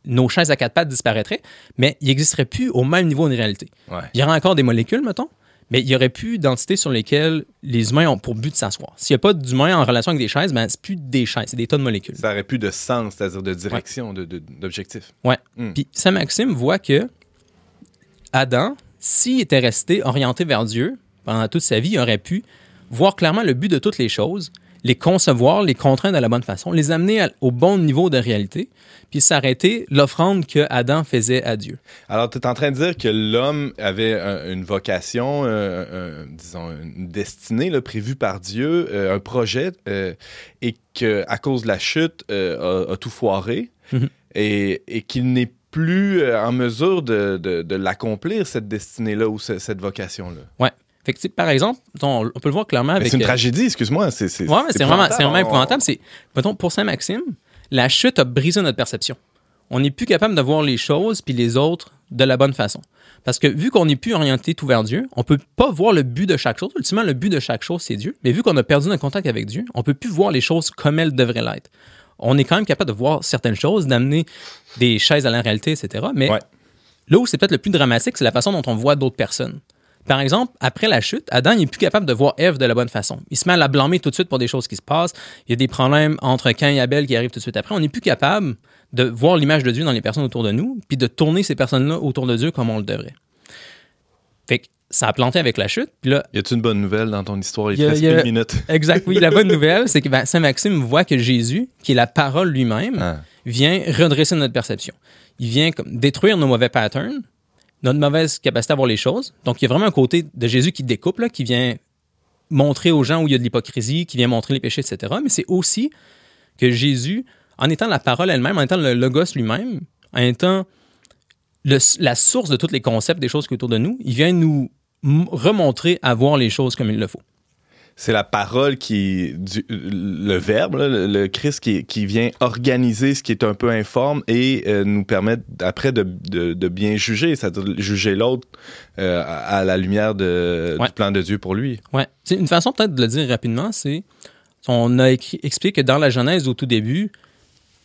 nos chaises à quatre pattes disparaîtraient, mais ils n'existeraient plus au même niveau de réalité. Ouais. Il y aurait encore des molécules, mettons, mais il y aurait plus d'entités sur lesquelles les humains ont pour but de s'asseoir. S'il n'y a pas d'humains en relation avec des chaises, ben, c'est plus des chaises, c'est des tas de molécules. Ça aurait plus de sens, c'est-à-dire de direction, de- de- d'objectif. Ouais. Hmm. Puis Saint-Maxime voit que Adam, s'il était resté orienté vers Dieu pendant toute sa vie, il aurait pu voir clairement le but de toutes les choses, les concevoir, les contraindre de la bonne façon, les amener à- au bon niveau de réalité, puis s'arrêter l'offrande que Adam faisait à Dieu. Alors, tu es en train de dire que l'homme avait un- une vocation, euh, un- disons, une destinée là, prévue par Dieu, euh, un projet, euh, et qu'à cause de la chute, a, a tout foiré, Mhm. et, et qu'il n'est plus en mesure de, de- de l'accomplir, cette destinée-là ou ce- cette vocation-là. Fait que, par exemple, on, on peut le voir clairement avec... C'est une euh, tragédie, excuse-moi. C'est c'est- Ouais, vraiment, c'est vraiment épouvantable. C'est, mettons, pour Saint-Maxime, la chute a brisé notre perception. On n'est plus capable de voir les choses puis les autres de la bonne façon. Parce que vu qu'on n'est plus orienté tout vers Dieu, on peut pas voir le but de chaque chose. Ultimement, le but de chaque chose, c'est Dieu. Mais vu qu'on a perdu notre contact avec Dieu, on peut plus voir les choses comme elles devraient l'être. On est quand même capable de voir certaines choses, d'amener des chaises à la réalité, etc. Mais Ouais. là où c'est peut-être le plus dramatique, c'est la façon dont on voit d'autres personnes. Par exemple, après la chute, Adam n'est plus capable de voir Ève de la bonne façon. Il se met à la blâmer tout de suite pour des choses qui se passent. Il y a des problèmes entre Cain et Abel qui arrivent tout de suite après. On n'est plus capable de voir l'image de Dieu dans les personnes autour de nous, puis de tourner ces personnes-là autour de Dieu comme on le devrait. Fait que ça a planté avec la chute. Puis là, Y a-t-il une bonne nouvelle dans ton histoire? Il Y a- reste y a- une minute. exact, oui, la bonne nouvelle, c'est que ben, Saint-Maxime voit que Jésus, qui est la parole lui-même, Ah. vient redresser notre perception. Il vient comme détruire nos mauvais patterns, notre mauvaise capacité à voir les choses. Donc, il y a vraiment un côté de Jésus qui découpe, là, qui vient montrer aux gens où il y a de l'hypocrisie, qui vient montrer les péchés, etc. Mais c'est aussi que Jésus, en étant la parole elle-même, en étant le logos lui-même, en étant la source de tous les concepts des choses qui sont autour de nous, il vient nous remontrer à voir les choses comme il le faut. C'est la parole qui. Du, le verbe, là, le, le Christ qui, qui vient organiser ce qui est un peu informe et euh, nous permettre après de, de- de bien juger, c'est-à-dire juger l'autre euh, à, à la lumière de, Ouais. du plan de Dieu pour lui. Ouais. C'est une façon peut-être de le dire rapidement, c'est on a écrit- expliqué que dans la Genèse au tout début,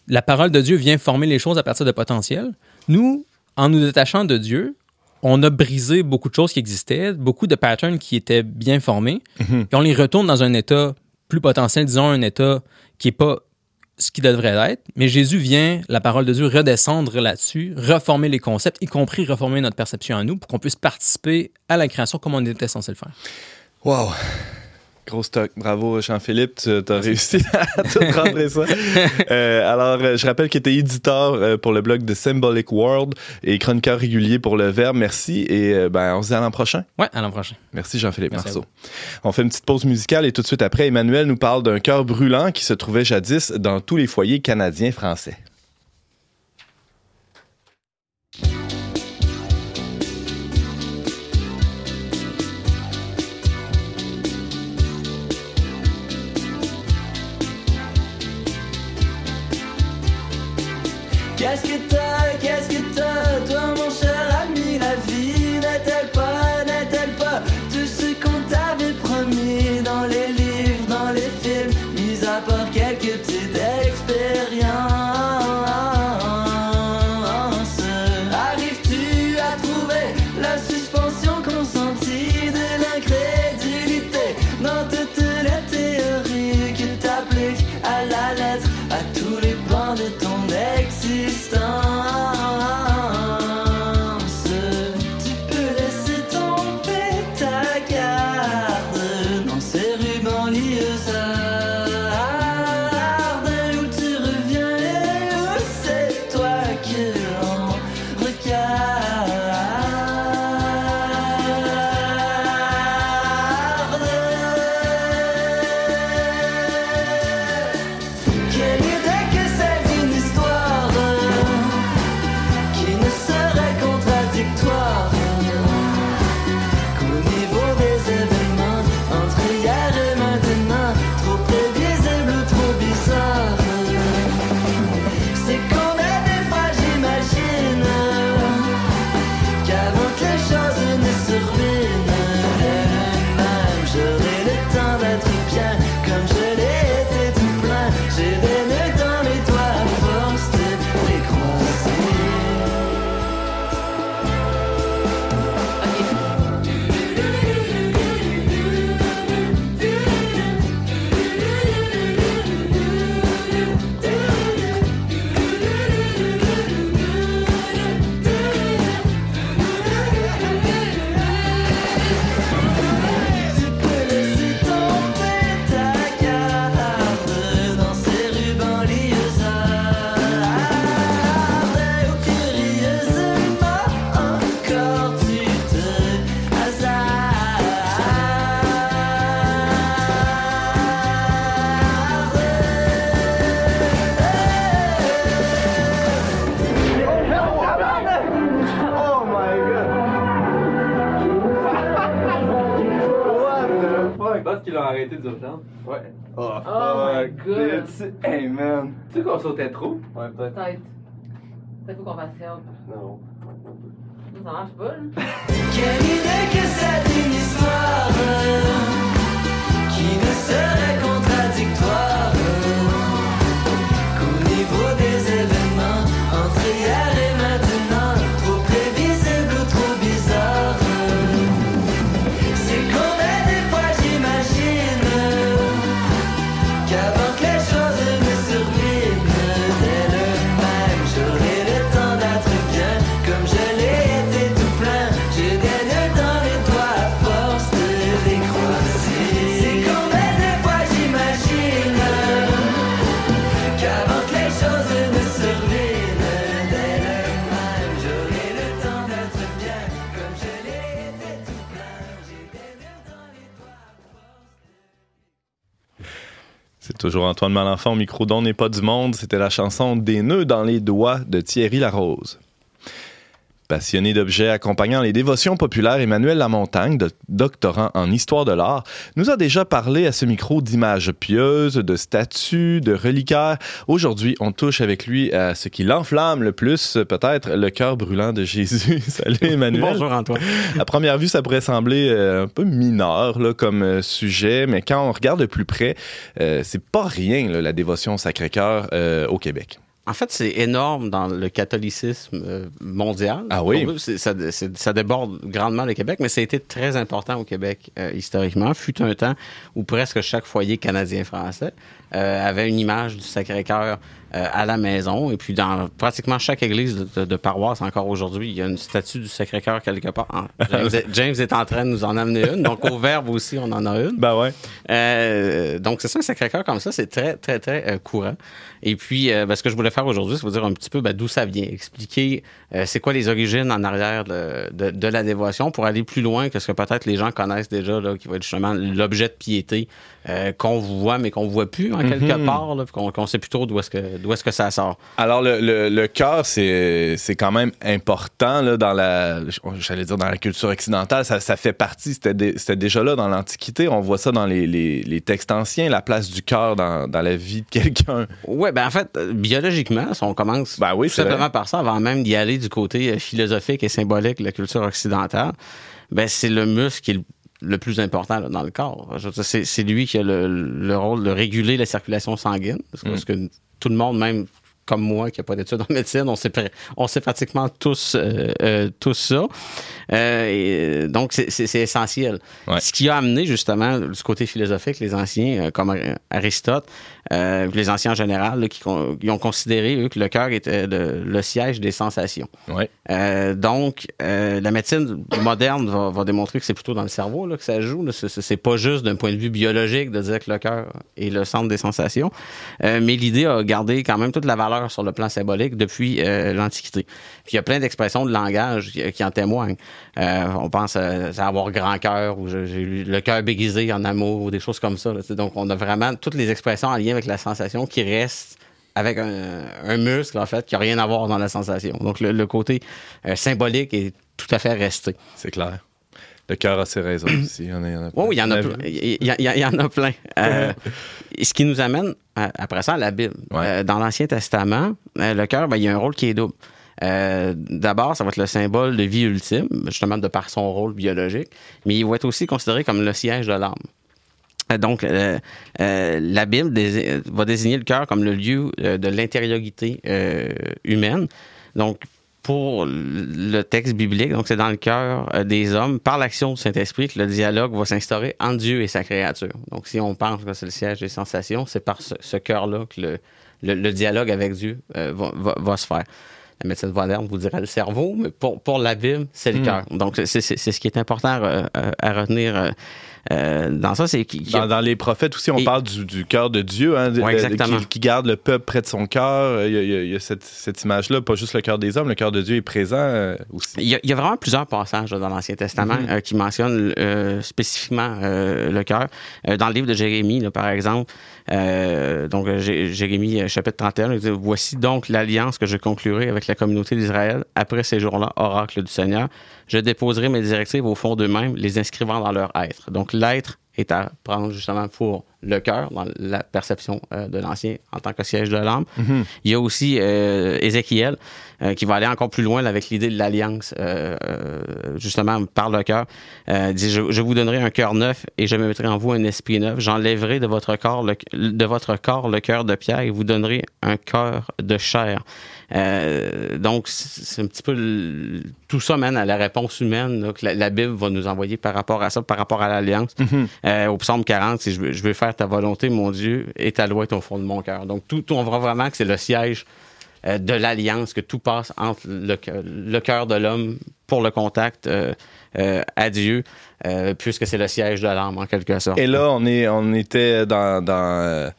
la parole de Dieu vient former les choses à partir de potentiel. Nous, en nous détachant de Dieu, on a brisé beaucoup de choses qui existaient, beaucoup de patterns qui étaient bien formés, puis on les retourne dans un état plus potentiel, disons un état qui n'est pas ce qui devrait être. Mais Jésus vient, la parole de Dieu, redescendre là-dessus, reformer les concepts, y compris reformer notre perception à nous pour qu'on puisse participer à la création comme on était censé le faire. Wow! Gros stock. Bravo, Jean-Philippe. Tu as réussi à tout rentrer ça. Euh, alors, euh, je rappelle que tu es éditeur euh, pour le blog de Symbolic World et chroniqueur régulier pour le Verbe. Merci et ben, on se dit à l'an prochain. Ouais, à l'an prochain. Merci Jean-Philippe Marceau. On fait une petite pause musicale et tout de suite après, Emmanuel nous parle d'un cœur brûlant qui se trouvait jadis dans tous les foyers canadiens français. Qu'est-ce que t'as, toi mon cher Ouais. Oh, Oh my God. dude. Hey, man. Tu sais qu'on sautait trop? Ouais, peut-être. Peut-être. Peut-être faut qu'on fasse help. Non. Ça marche pas, là. Quelle idée que c'est une histoire qui ne serait contradictoire qu'au niveau des toujours Antoine Malenfant micro d'On n'est pas du monde. C'était la chanson Des nœuds dans les doigts de Thierry Larose. Passionné d'objets accompagnant les dévotions populaires, Emmanuel Lamontagne, de- doctorant en histoire de l'art, nous a déjà parlé à ce micro d'images pieuses, de statues, de reliquaires. Aujourd'hui, on touche avec lui à ce qui l'enflamme le plus, peut-être le cœur brûlant de Jésus. Salut Emmanuel. Bonjour Antoine. À première vue, ça pourrait sembler euh, un peu mineur là, comme euh, sujet, mais quand on regarde de plus près, euh, c'est pas rien là, la dévotion au Sacré-Cœur au Québec. En fait, c'est énorme dans le catholicisme euh, mondial. Ah oui? Ça déborde grandement le Québec, mais ça a été très important au Québec euh, historiquement. Fut un temps où presque chaque foyer canadien-français euh, avait une image du Sacré-Cœur euh, à la maison. Et puis, dans pratiquement chaque église de, de- de paroisse, encore aujourd'hui, il y a une statue du Sacré-Cœur quelque part. Ah, James, est- James est en train de nous en amener une. Donc, au Verbe aussi, on en a une. Ben ouais. Euh, donc, c'est ça, un Sacré-Cœur comme ça, c'est très, très, très euh, courant. Et puis, ben, ce que je voulais faire aujourd'hui, c'est vous dire un petit peu ben, d'où ça vient, expliquer c'est quoi les origines en arrière de, de- la dévotion pour aller plus loin que ce que peut-être les gens connaissent déjà, là, qui va être justement l'objet de piété qu'on voit, mais qu'on voit plus en quelque Mhm. part, là, puis qu'on qu'on sait plus trop d'où est-ce que, d'où est-ce que ça sort? Alors, le, le, le cœur, c'est c'est quand même important là, dans la, j'allais dire dans la culture occidentale. Ça, ça fait partie, c'était dé- c'était déjà là dans l'Antiquité. On voit ça dans les, les, les textes anciens, la place du cœur dans, dans la vie de quelqu'un. Ouais, ben en fait, biologiquement, si on commence Ben oui, tout vrai. simplement par ça, avant même d'y aller du côté euh, philosophique et symbolique de la culture occidentale, ben c'est le muscle qui est le, le plus important là, dans le corps. C'est, lui qui a le, le rôle de réguler la circulation sanguine. Parce que, Mm. tout le monde, même comme moi, qui n'a pas d'études en médecine, on sait, pr- on sait pratiquement tous, euh, euh, tous ça. Euh, et, euh, donc, c'est, essentiel. Ouais. Ce qui a amené, justement, du côté philosophique, les anciens, comme Ar- Aristote, euh, les anciens en général, là, qui, ont considéré, eux, que le cœur était le, le siège des sensations. Ouais. Euh, donc, euh, la médecine moderne va, va démontrer que c'est plutôt dans le cerveau là, que ça joue. C'est- pas juste d'un point de vue biologique de dire que le cœur est le centre des sensations, mais l'idée a gardé quand même toute la valeur sur le plan symbolique depuis l'Antiquité. Puis il y a plein d'expressions de langage qui, qui en témoignent. On pense à, à avoir grand cœur ou j'ai le cœur béguisé en amour ou des choses comme ça. là. Donc, on a vraiment toutes les expressions en lien avec la sensation qui restent avec un, un muscle, en fait, qui n'a rien à voir dans la sensation. Donc, le, le côté euh, symbolique est tout à fait resté. C'est clair. Le cœur a ses raisons aussi. Il y en a, il y en a Oui, oui, il y en a plein. plein. Il y, il en a plein. Euh, ce qui nous amène à- après ça à la Bible. Ouais. Euh, dans l'Ancien Testament, le cœur, ben, il y a un rôle qui est double. Euh, D'abord, ça va être le symbole de vie ultime, justement de par son rôle biologique, mais il va être aussi considéré comme le siège de l'âme. Euh, Donc, euh, euh, la Bible dés- va désigner le cœur comme le lieu euh, de l'intériorité euh, humaine. Donc, pour le texte biblique, donc c'est dans le cœur euh, des hommes, par l'action du Saint-Esprit, que le dialogue va s'instaurer entre Dieu et sa créature. Donc, si on pense que c'est le siège des sensations, c'est par ce, ce cœur-là que le, le- le dialogue avec Dieu euh, va, va- va se faire. La médecine moderne vous dirait le cerveau, mais pour, pour la Bible, c'est le Mm. cœur. Donc, c'est ce qui est important à retenir euh, euh, dans ça, c'est a- Dans, dans les prophètes aussi, on Et- parle du, du cœur de Dieu, hein, Ouais, exactement. qui, qui garde le peuple près de son cœur. Il y a, il y a- il y a cette, cette image-là, pas juste le cœur des hommes, le cœur de Dieu est présent euh, aussi. Il y, a, il y a vraiment plusieurs passages dans l'Ancien Testament Mhm. euh, qui mentionnent euh, spécifiquement euh, le cœur. Euh, dans le livre de Jérémie, là, par exemple, euh, donc euh, Jé- Jérémie euh, chapitre 31, il dit, Voici donc l'alliance que je conclurai avec la communauté d'Israël après ces jours-là, oracle du Seigneur. Je déposerai mes directives au fond d'eux-mêmes, les inscrivant dans leur être. Donc l'être est à prendre justement pour le cœur, dans la perception euh, de l'Ancien en tant que siège de l'âme. Mhm. Il y a aussi euh, Ézéchiel euh, qui va aller encore plus loin avec l'idée de l'alliance, justement par le cœur. Il dit, je, je vous donnerai un cœur neuf et je mettrai en vous un esprit neuf. J'enlèverai de votre corps le, de votre corps le cœur de pierre et vous donnerai un cœur de chair. Donc, c'est un petit peu le- tout ça mène à la réponse humaine là, que la, la Bible va nous envoyer par rapport à ça, par rapport à l'alliance. Mhm. Au psaume 40, c'est je je veux faire ta volonté, mon Dieu, et ta loi est au fond de mon cœur. Donc, tout, on voit vraiment que c'est le siège euh, de l'alliance, que tout passe entre le, cœur- de l'homme pour le contact euh, à Dieu, euh, puisque c'est le siège de l'âme, en quelque sorte. Et là, on, est, on était dans, dans, euh,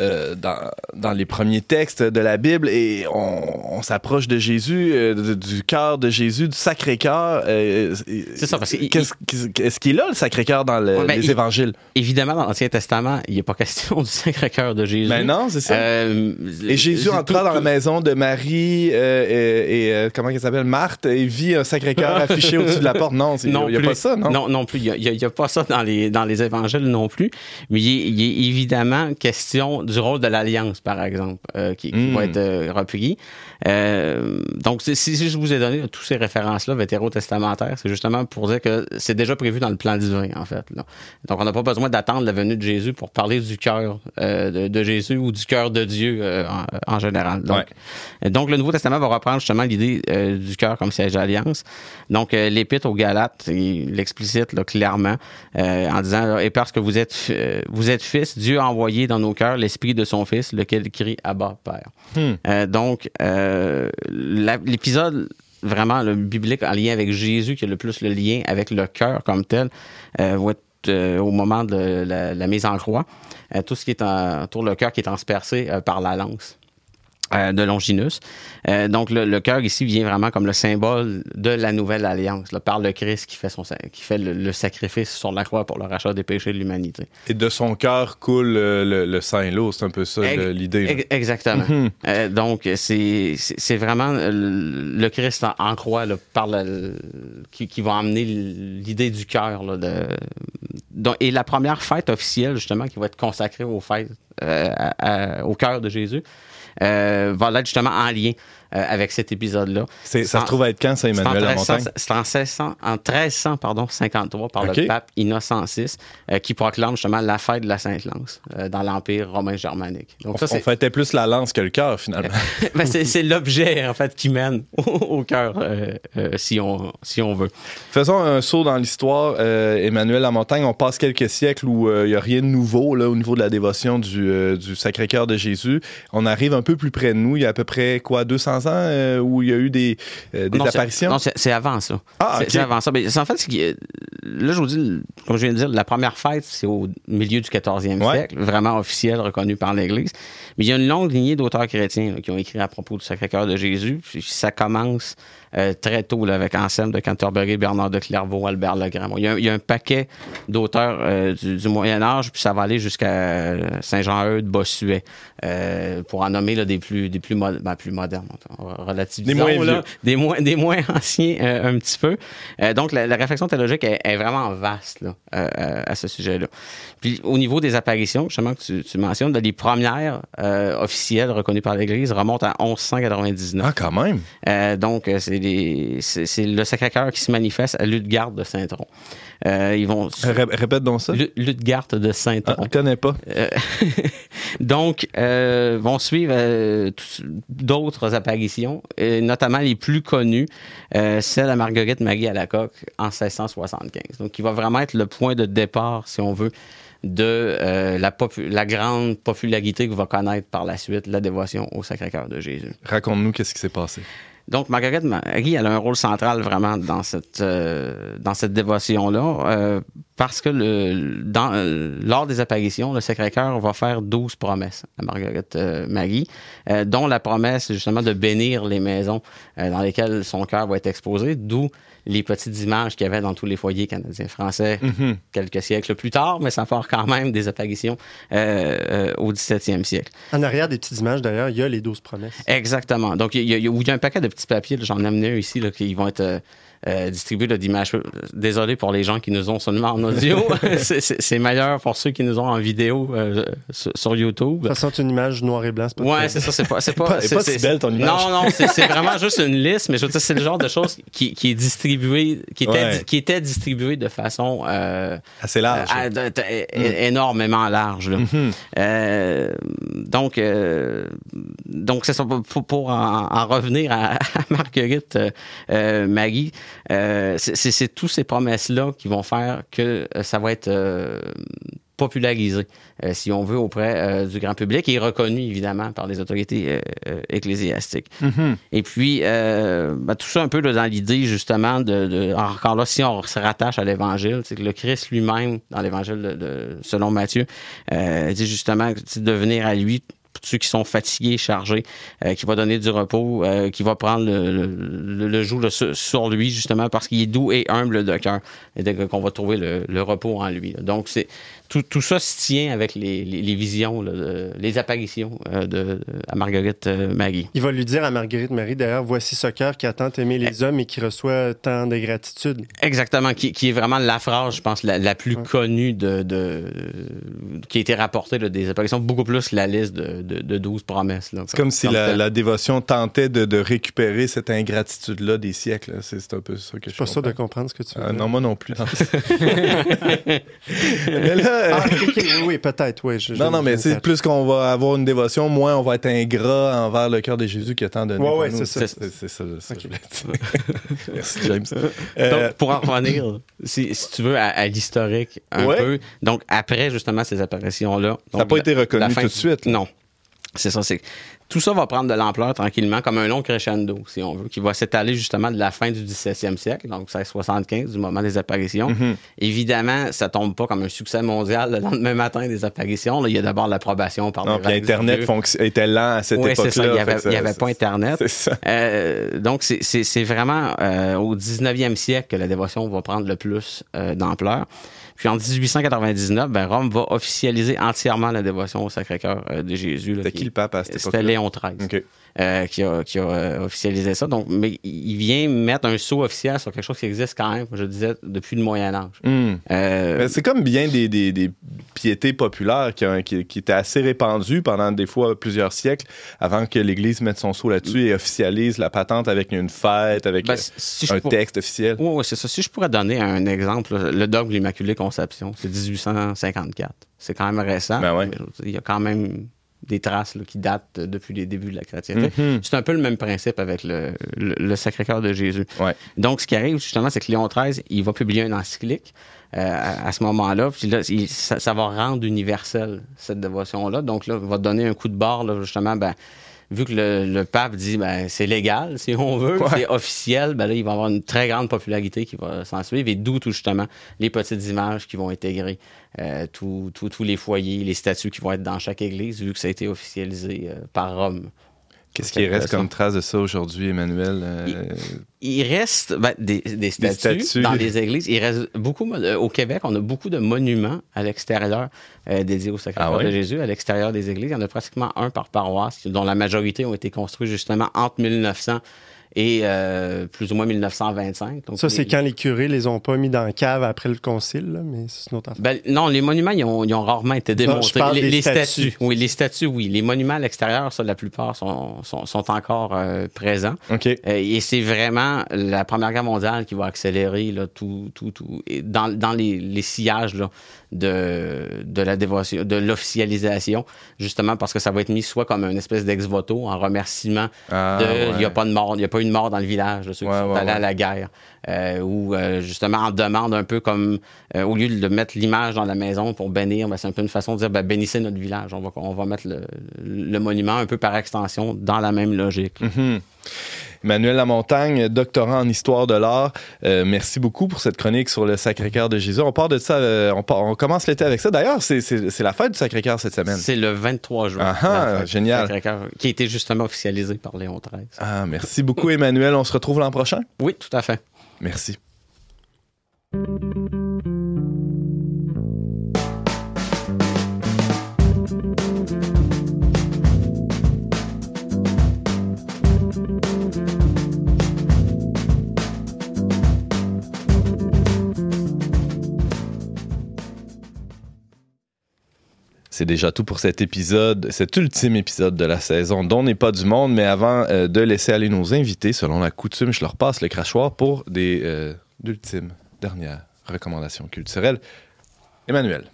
euh, dans, dans les premiers textes de la Bible et on, on s'approche de Jésus, euh, du cœur de Jésus, du Sacré-Cœur. euh, C'est ça, parce que- Est-ce qu'il a le Sacré-Cœur dans le- Ouais, ben, les il- évangiles? Évidemment, dans l'Ancien Testament, il n'est pas question du Sacré-Cœur de Jésus. Ben non, c'est ça. Euh, Et Jésus tout- entra dans la maison de Marie euh, et, et, euh, comment elle s'appelle? Marthe et vit un Sacré-Cœur affiché au-dessus de la porte. Non, c'est- il n'y a plus. pas ça, non? Non, non plus. Il n'y a, pas ça dans les, dans les évangiles non plus. Mais il il est évidemment question du rôle de l'alliance, par exemple, euh, qui, qui Mm. va être euh, repris. Euh, donc, si, je vous ai donné toutes ces références-là vétérotestamentaires, c'est justement pour dire que c'est déjà prévu dans le plan divin, en fait. là. Donc, on n'a pas besoin d'attendre la venue de Jésus pour parler du cœur euh, de, de Jésus ou du cœur de Dieu en, en général. Donc, Ouais. donc, le Nouveau Testament va reprendre justement l'idée du cœur comme siège d'alliance. Donc, l'Épître aux Galates, il l'explicite là, clairement euh, en disant là, Et parce que vous êtes, euh, vous êtes fils, Dieu a envoyé dans nos cœurs l'esprit de son Fils, lequel crie Abba, Père. Hmm. Euh, donc, la- l'épisode vraiment le biblique en lien avec Jésus, qui a le plus le lien avec le cœur comme tel, va être au moment de la, la mise en croix. Tout ce qui est en- autour le cœur qui est transpercé par la lance euh, de Longinus. Euh, donc, le, le cœur ici vient vraiment comme le symbole de la nouvelle alliance, là, par le Christ qui fait, son, qui fait le, le sacrifice sur la croix pour le rachat des péchés de l'humanité. Et de son cœur coule euh, le, l'eau. C'est un peu ça l'idée. Exactement. Mhm. Euh, donc, c'est vraiment le Christ en, en croix là, par qui, qui va emmener l'idée du cœur. Et la première fête officielle, justement, qui va être consacrée aux fêtes, à- à- au cœur de Jésus, euh, va l'être justement en lien euh, avec cet épisode-là. Ça En- se trouve à être quand, ça, en Emmanuel, 1300 montagne? C'est en 1600 en 1300, pardon, 53 par le pape Innocent VI, euh, qui proclame justement la fête de la Sainte-Lance euh, dans l'Empire romain germanique. Donc, On, ça, on fêtait plus la lance que le cœur, finalement. ben, c'est l'objet, en fait, qui mène au, au cœur, si, on, si on veut. Faisons un saut dans l'histoire, Emmanuel Lamontagne. On passe quelques siècles où il n'y a rien de nouveau là, au niveau de la dévotion du, du Sacré-Cœur de Jésus. On arrive un peu plus près de nous. Il y a à peu près, quoi, 200 ans euh, où il y a eu des, euh, des Non, c'est- apparitions? Non, c'est avant ça. Ah, C'est- ok. C'est avant ça. Mais en fait, c'est là, je vous dis, comme je viens de dire, la première fête, c'est au milieu du 14e Ouais. siècle, vraiment officielle, reconnue par l'Église. Mais il y a une longue lignée d'auteurs chrétiens là, qui ont écrit à propos du Sacré-Cœur de Jésus. Puis ça commence euh, très tôt là, avec Anselme de Canterbury, Bernard de Clairvaux, Albert Legrand. Il, y a, un- il y a un paquet d'auteurs euh, du, du Moyen Âge, puis ça va aller jusqu'à euh, Saint-Jean-Eudes, Bossuet, pour en nommer là, des plus, des plus, ben, plus modernes, relativement. Des moins vieux. Des moins, des moins anciens un petit peu. Donc, la, la réflexion théologique est, est vraiment vaste là, à ce sujet-là. Puis, au niveau des apparitions, justement, que tu, tu mentionnes, les premières officielles reconnues par l'Église remontent à 1199. Ah, quand même. Donc, c'est c'est le Sacré-Cœur qui se manifeste à Ludegarde de Saint-Tron. Euh, ils vont... Ré- répète donc ça. Lu- Ludegarde de Ah, Saint-Tron. on ne connaît pas. Euh, donc, euh, vont suivre d'autres apparitions, et notamment les plus connues, celle à Marguerite Marie à la coque en 1675. Donc, qui va vraiment être le point de départ, si on veut, de euh, la grande popularité que va connaître par la suite la dévotion au Sacré-Cœur de Jésus. Raconte-nous qu'est-ce qui s'est passé. Donc, Marguerite Marie, elle a un rôle central vraiment dans cette, euh, cette dévotion-là, euh, parce que le, dans, euh, lors des apparitions, le Sacré-Cœur va faire 12 promesses à euh, Marie, dont la promesse justement de bénir les maisons dans lesquelles son cœur va être exposé, d'où les petites images qu'il y avait dans tous les foyers canadiens français Mhm. quelques siècles plus tard, mais ça part quand même des apparitions euh, euh, au 17e siècle. En arrière des petites images, d'ailleurs, il y a les 12 promesses. Exactement. Donc, il y, a- il y un paquet de petits papiers, j'en ai amené un ici, là, qui vont être euh, distribués là, d'images. Désolé pour les gens qui nous ont seulement en audio. c'est- c'est c'est meilleur pour ceux qui nous ont en vidéo euh, sur, sur YouTube. Façon, c'est une image noir et blanc. c'est pas Ouais, c'est ça, c'est pas, c'est pas, Pas- c'est pas si belle, ton image. Non, non, c'est vraiment juste une liste, mais je veux dire, c'est le genre de choses qui, qui est distribué, qui était, Ouais. qui était distribué de façon euh, Assez large. à- de- de- é- énormément large. là. Mhm. Euh, donc, euh, donc c'est ça. Pour, pour en, en revenir à, à Marguerite Maggie, euh, c'est- tous ces promesses-là qui vont faire que euh, ça va être euh, popularisé, euh, si on veut, auprès du grand public et reconnu, évidemment, par les autorités ecclésiastiques. Mhm. Et puis, ben, tout ça un peu là, dans l'idée, justement, de, de- encore là, si on se rattache à l'Évangile, c'est que le Christ lui-même, dans l'Évangile selon Matthieu, dit justement de venir à lui ceux qui sont fatigués, chargés, euh, qui va donner du repos, euh, qui va prendre le, le, le- joug sur, lui, justement, parce qu'il est doux et humble de cœur, et qu'on va trouver le, le repos en lui. Donc, c'est tout, tout ça se tient avec les, les, les visions, là, de- les apparitions euh, de, à Marguerite euh, Maggie. Il va lui dire à Marguerite Marie, d'ailleurs, voici ce cœur qui a tant aimé les hommes et qui reçoit tant de gratitude. Exactement, qui, qui est vraiment la phrase, je pense, la, la plus connue de, de- qui a été rapportée là, des apparitions, beaucoup plus que la liste de, de, de 12 promesses. là. C'est comme si la, la dévotion tentait de, de récupérer cette ingratitude-là des siècles. C'est c'est un peu ça que je Je suis pas sûr de comprendre ce que tu veux Ah, dire. non, moi non plus. mais là, euh, Ah, oui, oui, peut-être, oui. je- non, je- non, mais c'est plus qu'on va avoir une dévotion, moins on va être ingrat envers le cœur de Jésus qui a tant donné. Ouais, nous. c'est ça. C'est c'est ça, ça que je Ok. voulais dire. Merci, James. Euh, Donc, pour en revenir, si, si tu veux, à, à l'historique un Ouais. peu, donc après justement ces apparitions-là. ça n'a pas été reconnu la fin tout de suite. là. Non. C'est ça, c'est tout ça va prendre de l'ampleur tranquillement, comme un long crescendo, si on veut, qui va s'étaler justement de la fin du 17e siècle, donc 1675, du moment des apparitions. Mhm. Évidemment, ça tombe pas comme un succès mondial le lendemain matin des apparitions. Là, il y a d'abord l'approbation par Non, puis Internet était lent à cette Oui, époque-là. Il n'y avait, il y avait pas Internet. Euh, donc, c'est vraiment euh, au 19e siècle que la dévotion va prendre le plus euh, d'ampleur. Puis en 1899, ben, Rome va officialiser entièrement la dévotion au Sacré-Cœur euh, de Jésus. C'était qui le pape à cette C'était époque-là? Léon XIII. Euh, qui a, qui a, euh, officialisé ça. Donc, mais il vient mettre un saut officiel sur quelque chose qui existe quand même, je disais, depuis le Moyen Âge. Hmm. Euh, c'est comme bien des, des, des piétés populaires qui, ont- qui, qui étaient assez répandues pendant des fois plusieurs siècles avant que l'Église mette son sceau là-dessus et officialise la patente avec une fête, avec ben, si un pour- texte officiel. Oui, oui, c'est ça. Si je pourrais donner un exemple, le dogme de l'Immaculée Conception, c'est 1854. C'est quand même récent. Ben ouais. il y a quand même des traces là, qui datent depuis les débuts de la chrétienté. Mhm. C'est un peu le même principe avec le, le- le Sacré-Cœur de Jésus. Ouais. Donc, ce qui arrive, justement, c'est que Léon XIII, il va publier une encyclique euh, à, à ce moment-là. Puis là, il- ça, ça va rendre universelle cette dévotion-là. Donc, là, il va donner un coup de barre, là, justement, ben, vu que le, le pape dit ben c'est légal si on veut, c'est officiel, ben là il va avoir une très grande popularité qui va s'en suivre et d'où tout justement les petites images qui vont intégrer euh, tous les foyers, les statues qui vont être dans chaque église vu que ça a été officialisé euh, par Rome. Qu'est-ce qui reste comme trace de ça aujourd'hui, Emmanuel? Euh, Il reste ben, des, des statues, statues. dans les églises. Il reste beaucoup au Québec, on a beaucoup de monuments à l'extérieur euh, dédiés au Sacré-Cœur Ah de Jésus, à l'extérieur des églises. Il y en a pratiquement un par paroisse, dont la majorité ont été construits justement entre 1900 et euh, plus ou moins 1925. Donc, Ça, c'est les- quand les curés les ont pas mis dans la cave après le concile, là, mais c'est une autre affaire. Ben, non, les monuments, ils ont, ils ont rarement été Non, démontés. je parle les, des les statues. Oui, les statues, oui. Les monuments à l'extérieur, ça, la plupart sont, sont, sont encore euh, présents. OK. Euh, et c'est vraiment la Première Guerre mondiale qui va accélérer là, tout, tout, tout. Et dans, dans les, les sillages là, de, de la dévotion, de l'officialisation, justement parce que ça va être mis soit comme une espèce d'ex voto en remerciement Ah, de ouais. il n'y a pas de mort, il n'y a pas eu de mort dans le village de ceux Ouais, qui sont ouais, allés à la guerre. Euh, ou euh, justement en demande un peu comme euh, au lieu de mettre l'image dans la maison pour bénir, ben, c'est un peu une façon de dire ben, bénissez notre village. On va, on va mettre le, le monument un peu par extension dans la même logique. Mhm. Emmanuel Lamontagne, doctorant en histoire de l'art, euh, merci beaucoup pour cette chronique sur le Sacré-Cœur de Jésus. On part de ça, euh, on, part- on commence l'été avec ça. D'ailleurs, c'est- c'est c'est la fête du Sacré-Cœur cette semaine. C'est le 23 juin. Ah génial. Qui a été justement officialisé par Léon XIII. Ah, merci beaucoup, Emmanuel. On se retrouve l'an prochain? Oui, tout à fait. Merci. C'est déjà tout pour cet épisode, cet ultime épisode de la saison dont n'est pas du monde. Mais avant euh, de laisser aller nos invités, selon la coutume, je leur passe le crachoir pour des euh, d'ultimes dernières recommandations culturelles. Emmanuel.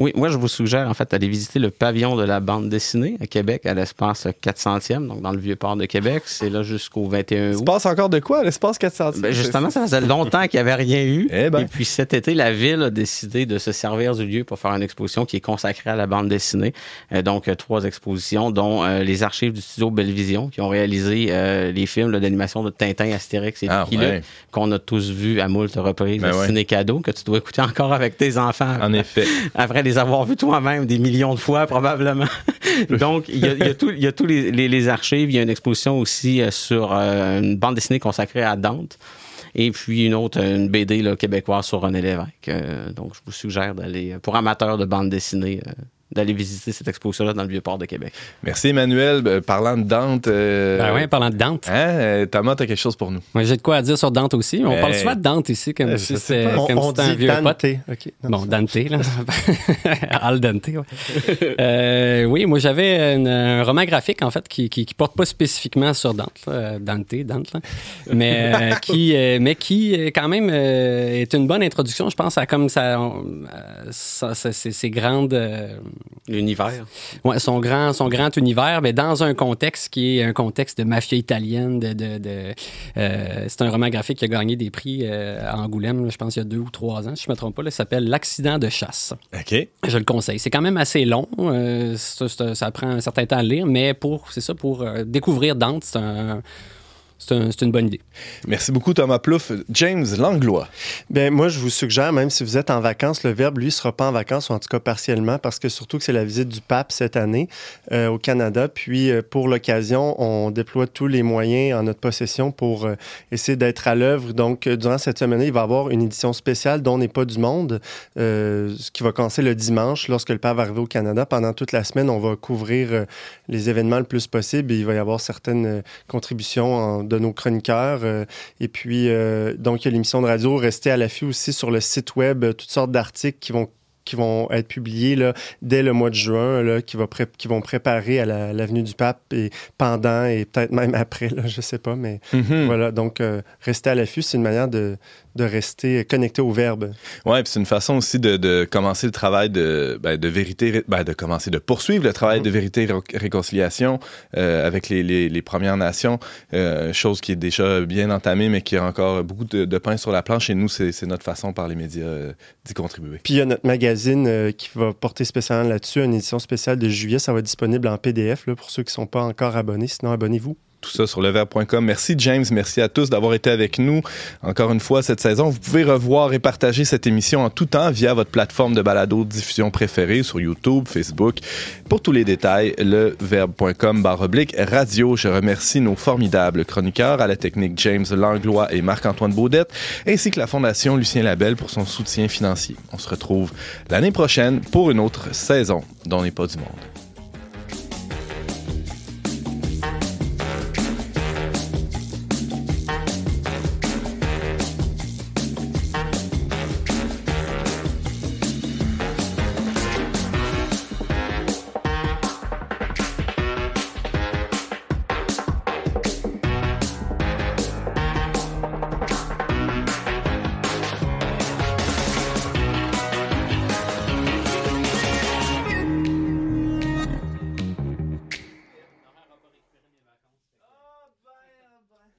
Oui, moi, je vous suggère, en fait, d'aller visiter le pavillon de la bande dessinée à Québec, à l'espace 400e, donc dans le Vieux-Port de Québec. C'est là jusqu'au 21 Il se août. passe encore de quoi à l'espace 400 Ben, justement, ça faisait longtemps qu'il n'y avait rien eu. Eh ben. Et puis cet été, la ville a décidé de se servir du lieu pour faire une exposition qui est consacrée à la bande dessinée. Euh, donc, euh, trois expositions, dont euh, les archives du studio Bellevision, qui ont réalisé euh, les films d'animation de Tintin, Astérix et Ah, ouais. qu'on a tous vus à moult reprises Ben au ouais. ciné-cadeau, que tu dois écouter encore avec tes enfants. En effet. Après les avoir vus toi-même des millions de fois, probablement. Donc, il y a, il y a tout- il y a tous les, les- les archives. Il y a une exposition aussi euh, sur euh, une bande dessinée consacrée à Dante. Et puis une autre, une BD là, québécoise sur René Lévesque. Euh, donc, je vous suggère d'aller, pour amateurs de bande dessinée, d'aller visiter cette exposition-là dans le Vieux-Port de Québec. Merci Emmanuel. Euh, parlant de Dante. euh, Ben ouais, parlant de Dante. Hein, euh, Thomas, t'as quelque chose pour nous? Moi, j'ai de quoi à dire sur Dante aussi. On Hey. parle souvent de Dante ici, comme Euh, si c'était si un vieux Dante. pote. OK. Non, Bon, Dante, là. Al Dante, ouais. Euh, oui, moi, j'avais un roman graphique, en fait, qui, qui, qui porte pas spécifiquement sur Dante, là, Dante, Dante, là. mais, euh, qui, euh, mais qui, quand même, euh, est une bonne introduction, je pense, à comme ça, euh, ça- ça- ces ces grandes... L'univers. Ouais, son grand, son grand univers, mais dans un contexte qui est un contexte de mafia italienne. De, de, de- euh, c'est un roman graphique qui a gagné des prix euh, à Angoulême, là, je pense, il y a deux ou trois ans, si je ne me trompe pas. là. Ça s'appelle L'accident de chasse. OK. Je le conseille. C'est quand même assez long. euh, ça prend un certain temps à lire, mais pour, c'est ça, pour découvrir Dante, c'est un- c'est un- c'est une bonne idée. Merci beaucoup Thomas Plouffe. James Langlois. Ben moi, je vous suggère, même si vous êtes en vacances, le Verbe, lui, sera pas en vacances, ou en tout cas partiellement, parce que surtout que c'est la visite du pape cette année euh, au Canada. Puis, euh, pour l'occasion, on déploie tous les moyens en notre possession pour euh, essayer d'être à l'œuvre. Donc, durant cette semaine, il va y avoir une édition spéciale dont n'est pas du monde, euh, ce qui va commencer le dimanche lorsque le pape va arriver au Canada. Pendant toute la semaine, on va couvrir euh, les événements le plus possible et il va y avoir certaines euh, contributions en- de nos chroniqueurs. euh, et puis, euh, donc, il y a l'émission de radio. Restez à l'affût aussi sur le site web, euh, toutes sortes d'articles qui vont qui vont être publiés là, dès le mois de juin, là, qui, va pré- qui vont préparer à la- l'avenue du pape et pendant et peut-être même après, là, je sais pas, mais Mhm. voilà. Donc, euh, rester à l'affût, c'est une manière de, de rester connecté au verbe. Ouais, puis c'est une façon aussi de, de commencer le travail de, ben, de vérité, ben, de commencer de poursuivre le travail de vérité et ré- réconciliation euh, avec les, les, les Premières Nations, euh, chose qui est déjà bien entamée, mais qui a encore beaucoup de, de pain sur la planche. Et nous, c'est notre façon par les médias euh, d'y contribuer. Puis il y a notre magazine qui va porter spécialement là-dessus, une édition spéciale de juillet. Ça va être disponible en PDF là, pour ceux qui ne sont pas encore abonnés. Sinon, abonnez-vous. Tout ça sur leverbe.com. Merci James, merci à tous d'avoir été avec nous. Encore une fois, cette saison, vous pouvez revoir et partager cette émission en tout temps via votre plateforme de balado diffusion préférée sur YouTube, Facebook. Pour tous les détails, leverbe.com oblique radio. Je remercie nos formidables chroniqueurs à la technique James Langlois et Marc-Antoine Baudette, ainsi que la Fondation Lucien Labelle pour son soutien financier. On se retrouve l'année prochaine pour une autre saison dont n'est pas du monde.